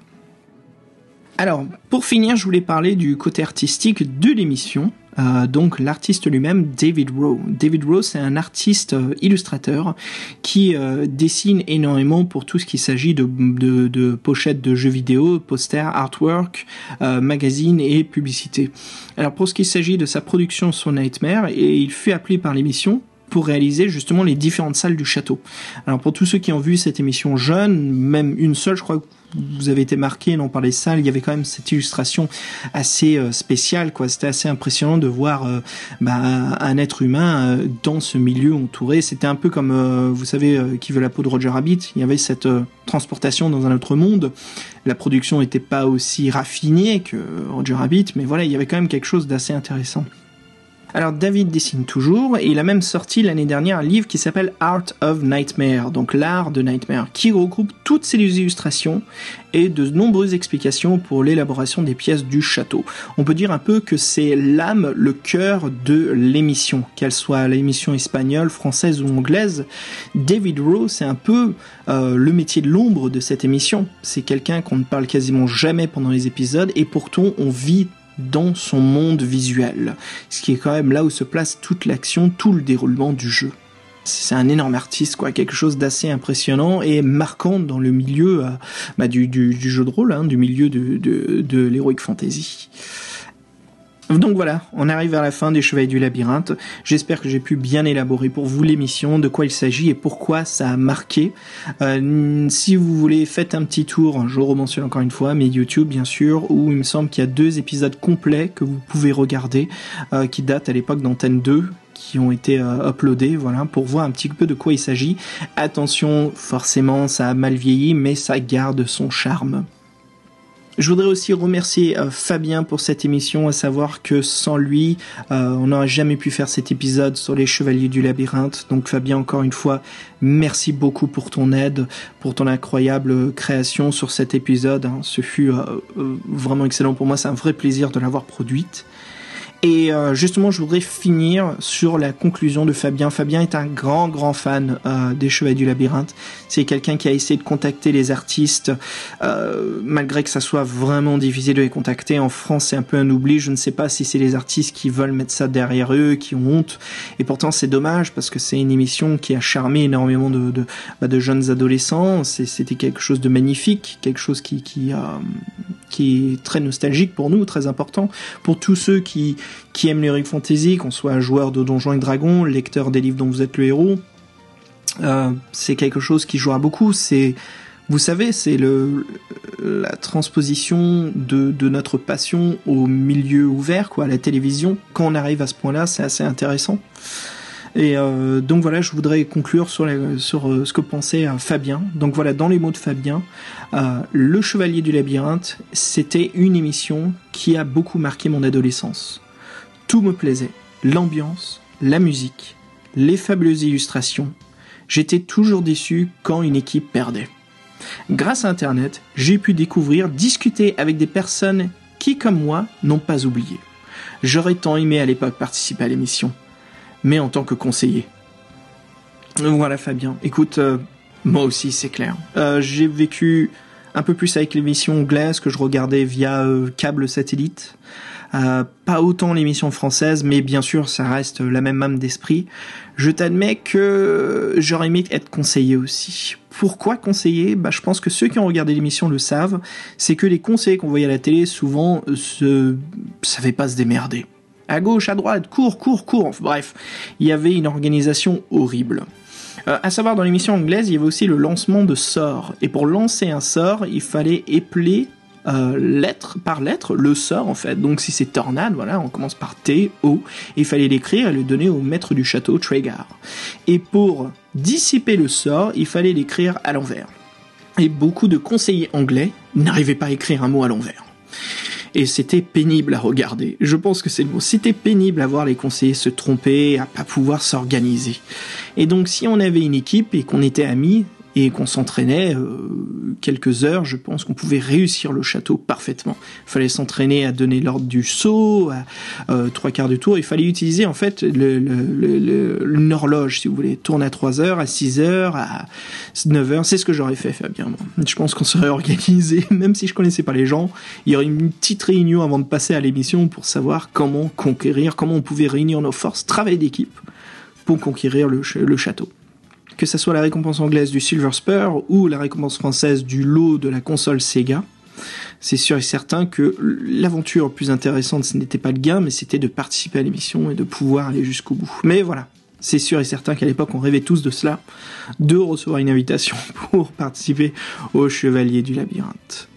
Speaker 2: Alors, pour finir, je voulais parler du côté artistique de l'émission. Euh, donc l'artiste lui-même, David Rowe. David Rowe, c'est un artiste euh, illustrateur qui euh, dessine énormément pour tout ce qui s'agit de, pochettes de jeux vidéo, posters, artwork, magazines et publicités. Alors pour ce qui s'agit de sa production sur Nightmare, et il fut appelé par l'émission pour réaliser justement les différentes salles du château. Alors pour tous ceux qui ont vu cette émission jeune, même une seule, je crois que vous avez été marqué non par les salles, il y avait quand même cette illustration assez euh, spéciale quoi. C'était assez impressionnant de voir euh, bah, un être humain euh, dans ce milieu entouré. C'était un peu comme vous savez qui veut la peau de Roger Rabbit. Il y avait cette transportation dans un autre monde. La production n'était pas aussi raffinée que Roger Rabbit, mais voilà, il y avait quand même quelque chose d'assez intéressant. Alors David dessine toujours et il a même sorti l'année dernière un livre qui s'appelle Art of Nightmare, donc l'art de Nightmare, qui regroupe toutes ces illustrations et de nombreuses explications pour l'élaboration des pièces du château. On peut dire un peu que c'est l'âme, le cœur de l'émission, qu'elle soit l'émission espagnole, française ou anglaise. David Rowe, c'est un peu euh, le métier de l'ombre de cette émission. C'est quelqu'un qu'on ne parle quasiment jamais pendant les épisodes et pourtant on vit dans son monde visuel, ce qui est quand même là où se place toute l'action, tout le déroulement du jeu. C'est un énorme artiste, quoi, quelque chose d'assez impressionnant et marquant dans le milieu euh, bah, du, du, du, jeu de rôle, hein, du milieu de, de, de fantasy. Donc voilà, on arrive vers la fin des Chevaliers du Labyrinthe. J'espère que j'ai pu bien élaborer pour vous l'émission, de quoi il s'agit et pourquoi ça a marqué. Euh, si vous voulez, faites un petit tour, je rementionne encore une fois, mais YouTube bien sûr, où il me semble qu'il y a deux épisodes complets que vous pouvez regarder, euh, qui datent à l'époque d'Antenne 2, qui ont été euh, uploadés, voilà, pour voir un petit peu de quoi il s'agit. Attention, forcément, ça a mal vieilli, mais ça garde son charme. Je voudrais aussi remercier euh, Fabien pour cette émission, à savoir que sans lui, euh, on n'aurait jamais pu faire cet épisode sur les Chevaliers du Labyrinthe. Donc Fabien, encore une fois, merci beaucoup pour ton aide, pour ton incroyable création sur cet épisode. Hein. Ce fut euh, vraiment excellent pour moi, c'est un vrai plaisir de l'avoir produite. Et euh, justement, je voudrais finir sur la conclusion de Fabien. Fabien est un grand, grand fan euh, des Chevaliers du Labyrinthe. C'est quelqu'un qui a essayé de contacter les artistes, euh, malgré que ça soit vraiment difficile de les contacter. En France, c'est un peu un oubli. Je ne sais pas si c'est les artistes qui veulent mettre ça derrière eux, qui ont honte. Et pourtant, c'est dommage parce que c'est une émission qui a charmé énormément de, de, bah, de jeunes adolescents. C'était quelque chose de magnifique, quelque chose qui, qui, euh, qui est très nostalgique pour nous, très important. Pour tous ceux qui qui aiment l'heroic fantasy, qu'on soit joueur de Donjons et Dragons, lecteur des livres dont vous êtes le héros, euh, c'est quelque chose qui jouera beaucoup. C'est, vous savez, c'est le la transposition de, de notre passion au milieu ouvert, quoi, à la télévision. Quand on arrive à ce point-là, c'est assez intéressant. Et euh, donc voilà, je voudrais conclure sur, sur euh, ce que pensait euh, Fabien. Donc voilà, dans les mots de Fabien, euh, Le Chevalier du Labyrinthe, c'était une émission qui a beaucoup marqué mon adolescence. Tout me plaisait, l'ambiance, la musique, les fabuleuses illustrations. J'étais toujours déçu quand une équipe perdait. Grâce à Internet, j'ai pu découvrir, discuter avec des personnes qui, comme moi, n'ont pas oublié. J'aurais tant aimé à l'époque participer à l'émission, mais en tant que conseiller. Voilà Fabien. Écoute, euh, moi aussi c'est clair. Euh, j'ai vécu un peu plus avec l'émission anglaise que je regardais via euh, câble satellite. Euh, pas autant l'émission française, mais bien sûr, ça reste la même âme d'esprit. Je t'admets que j'aurais aimé être conseiller aussi. Pourquoi conseiller? Bah, je pense que ceux qui ont regardé l'émission le savent. C'est que les conseillers qu'on voyait à la télé souvent se savaient pas se démerder. À gauche, à droite, cours, cours, cours. Bref, il y avait une organisation horrible. Euh, à savoir, dans l'émission anglaise, il y avait aussi le lancement de sorts. Et pour lancer un sort, il fallait épeler euh, lettre par lettre le sort en fait. Donc si c'est tornade, voilà, on commence par T, O. Il fallait l'écrire et le donner au maître du château, Tregar. Et pour dissiper le sort, il fallait l'écrire à l'envers. Et beaucoup de conseillers anglais n'arrivaient pas à écrire un mot à l'envers et c'était pénible à regarder. Je pense que c'est le. C'était pénible à voir les conseillers se tromper, à pas pouvoir s'organiser. Et donc si on avait une équipe et qu'on était amis, et qu'on s'entraînait euh, quelques heures, je pense qu'on pouvait réussir le château parfaitement. Il fallait s'entraîner à donner l'ordre du saut, à euh, trois quarts du tour. Il fallait utiliser en fait le, une horloge, si vous voulez, tourne à 3 heures, à 6 heures, à 9 heures. C'est ce que j'aurais fait, Fabien. Je pense qu'on serait organisé, même si je connaissais pas les gens. Il y aurait une petite réunion avant de passer à l'émission pour savoir comment conquérir, comment on pouvait réunir nos forces, travail d'équipe pour conquérir le château que ce soit la récompense anglaise du Silver Spur ou la récompense française du lot de la console Sega, c'est sûr et certain que l'aventure plus intéressante, ce n'était pas le gain, mais c'était de participer à l'émission et de pouvoir aller jusqu'au bout. Mais voilà, c'est sûr et certain qu'à l'époque, on rêvait tous de cela, de recevoir une invitation pour participer au Chevalier du Labyrinthe.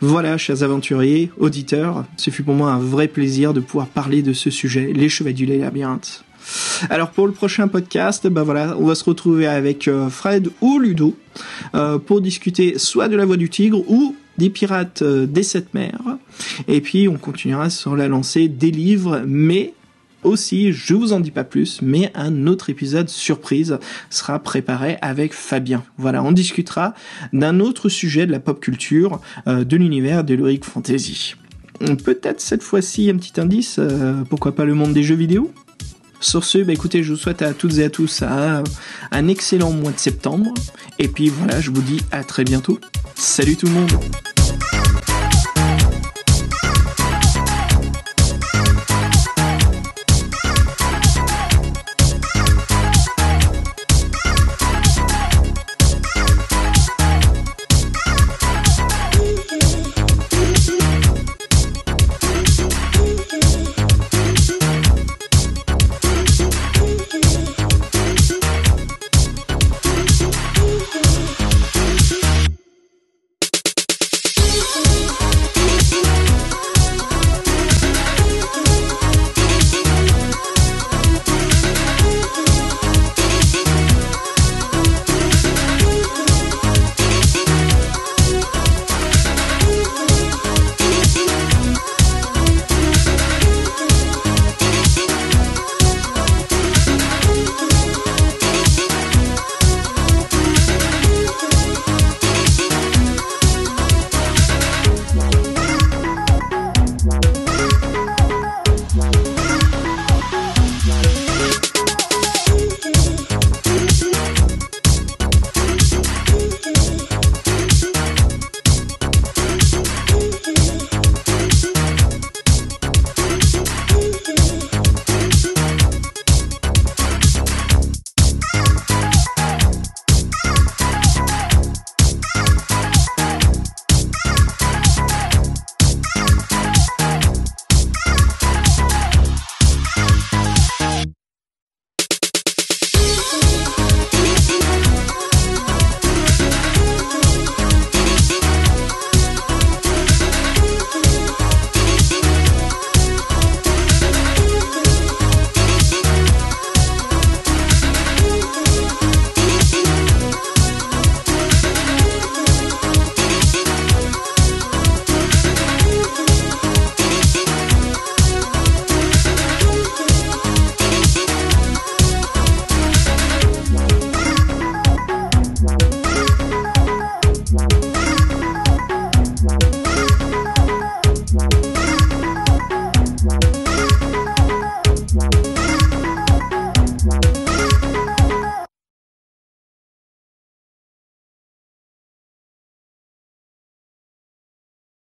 Speaker 2: Voilà, chers aventuriers, auditeurs, ce fut pour moi un vrai plaisir de pouvoir parler de ce sujet, les Chevaliers du Labyrinthe. Alors pour le prochain podcast, bah on va se retrouver avec euh, Fred ou Ludo euh, pour discuter soit de la voix du tigre ou des pirates euh, des sept mers. Et puis on continuera sur la lancée des livres, mais aussi, je vous en dis pas plus, mais un autre épisode surprise sera préparé avec Fabien. Voilà, on discutera d'un autre sujet de la pop culture, de l'univers de l'Heroic Fantasy. Peut-être cette fois-ci un petit indice, pourquoi pas le monde des jeux vidéo? Sur ce, bah écoutez, je vous souhaite à toutes et à tous un, un excellent mois de septembre. Et puis voilà, je vous dis à très bientôt. Salut tout le monde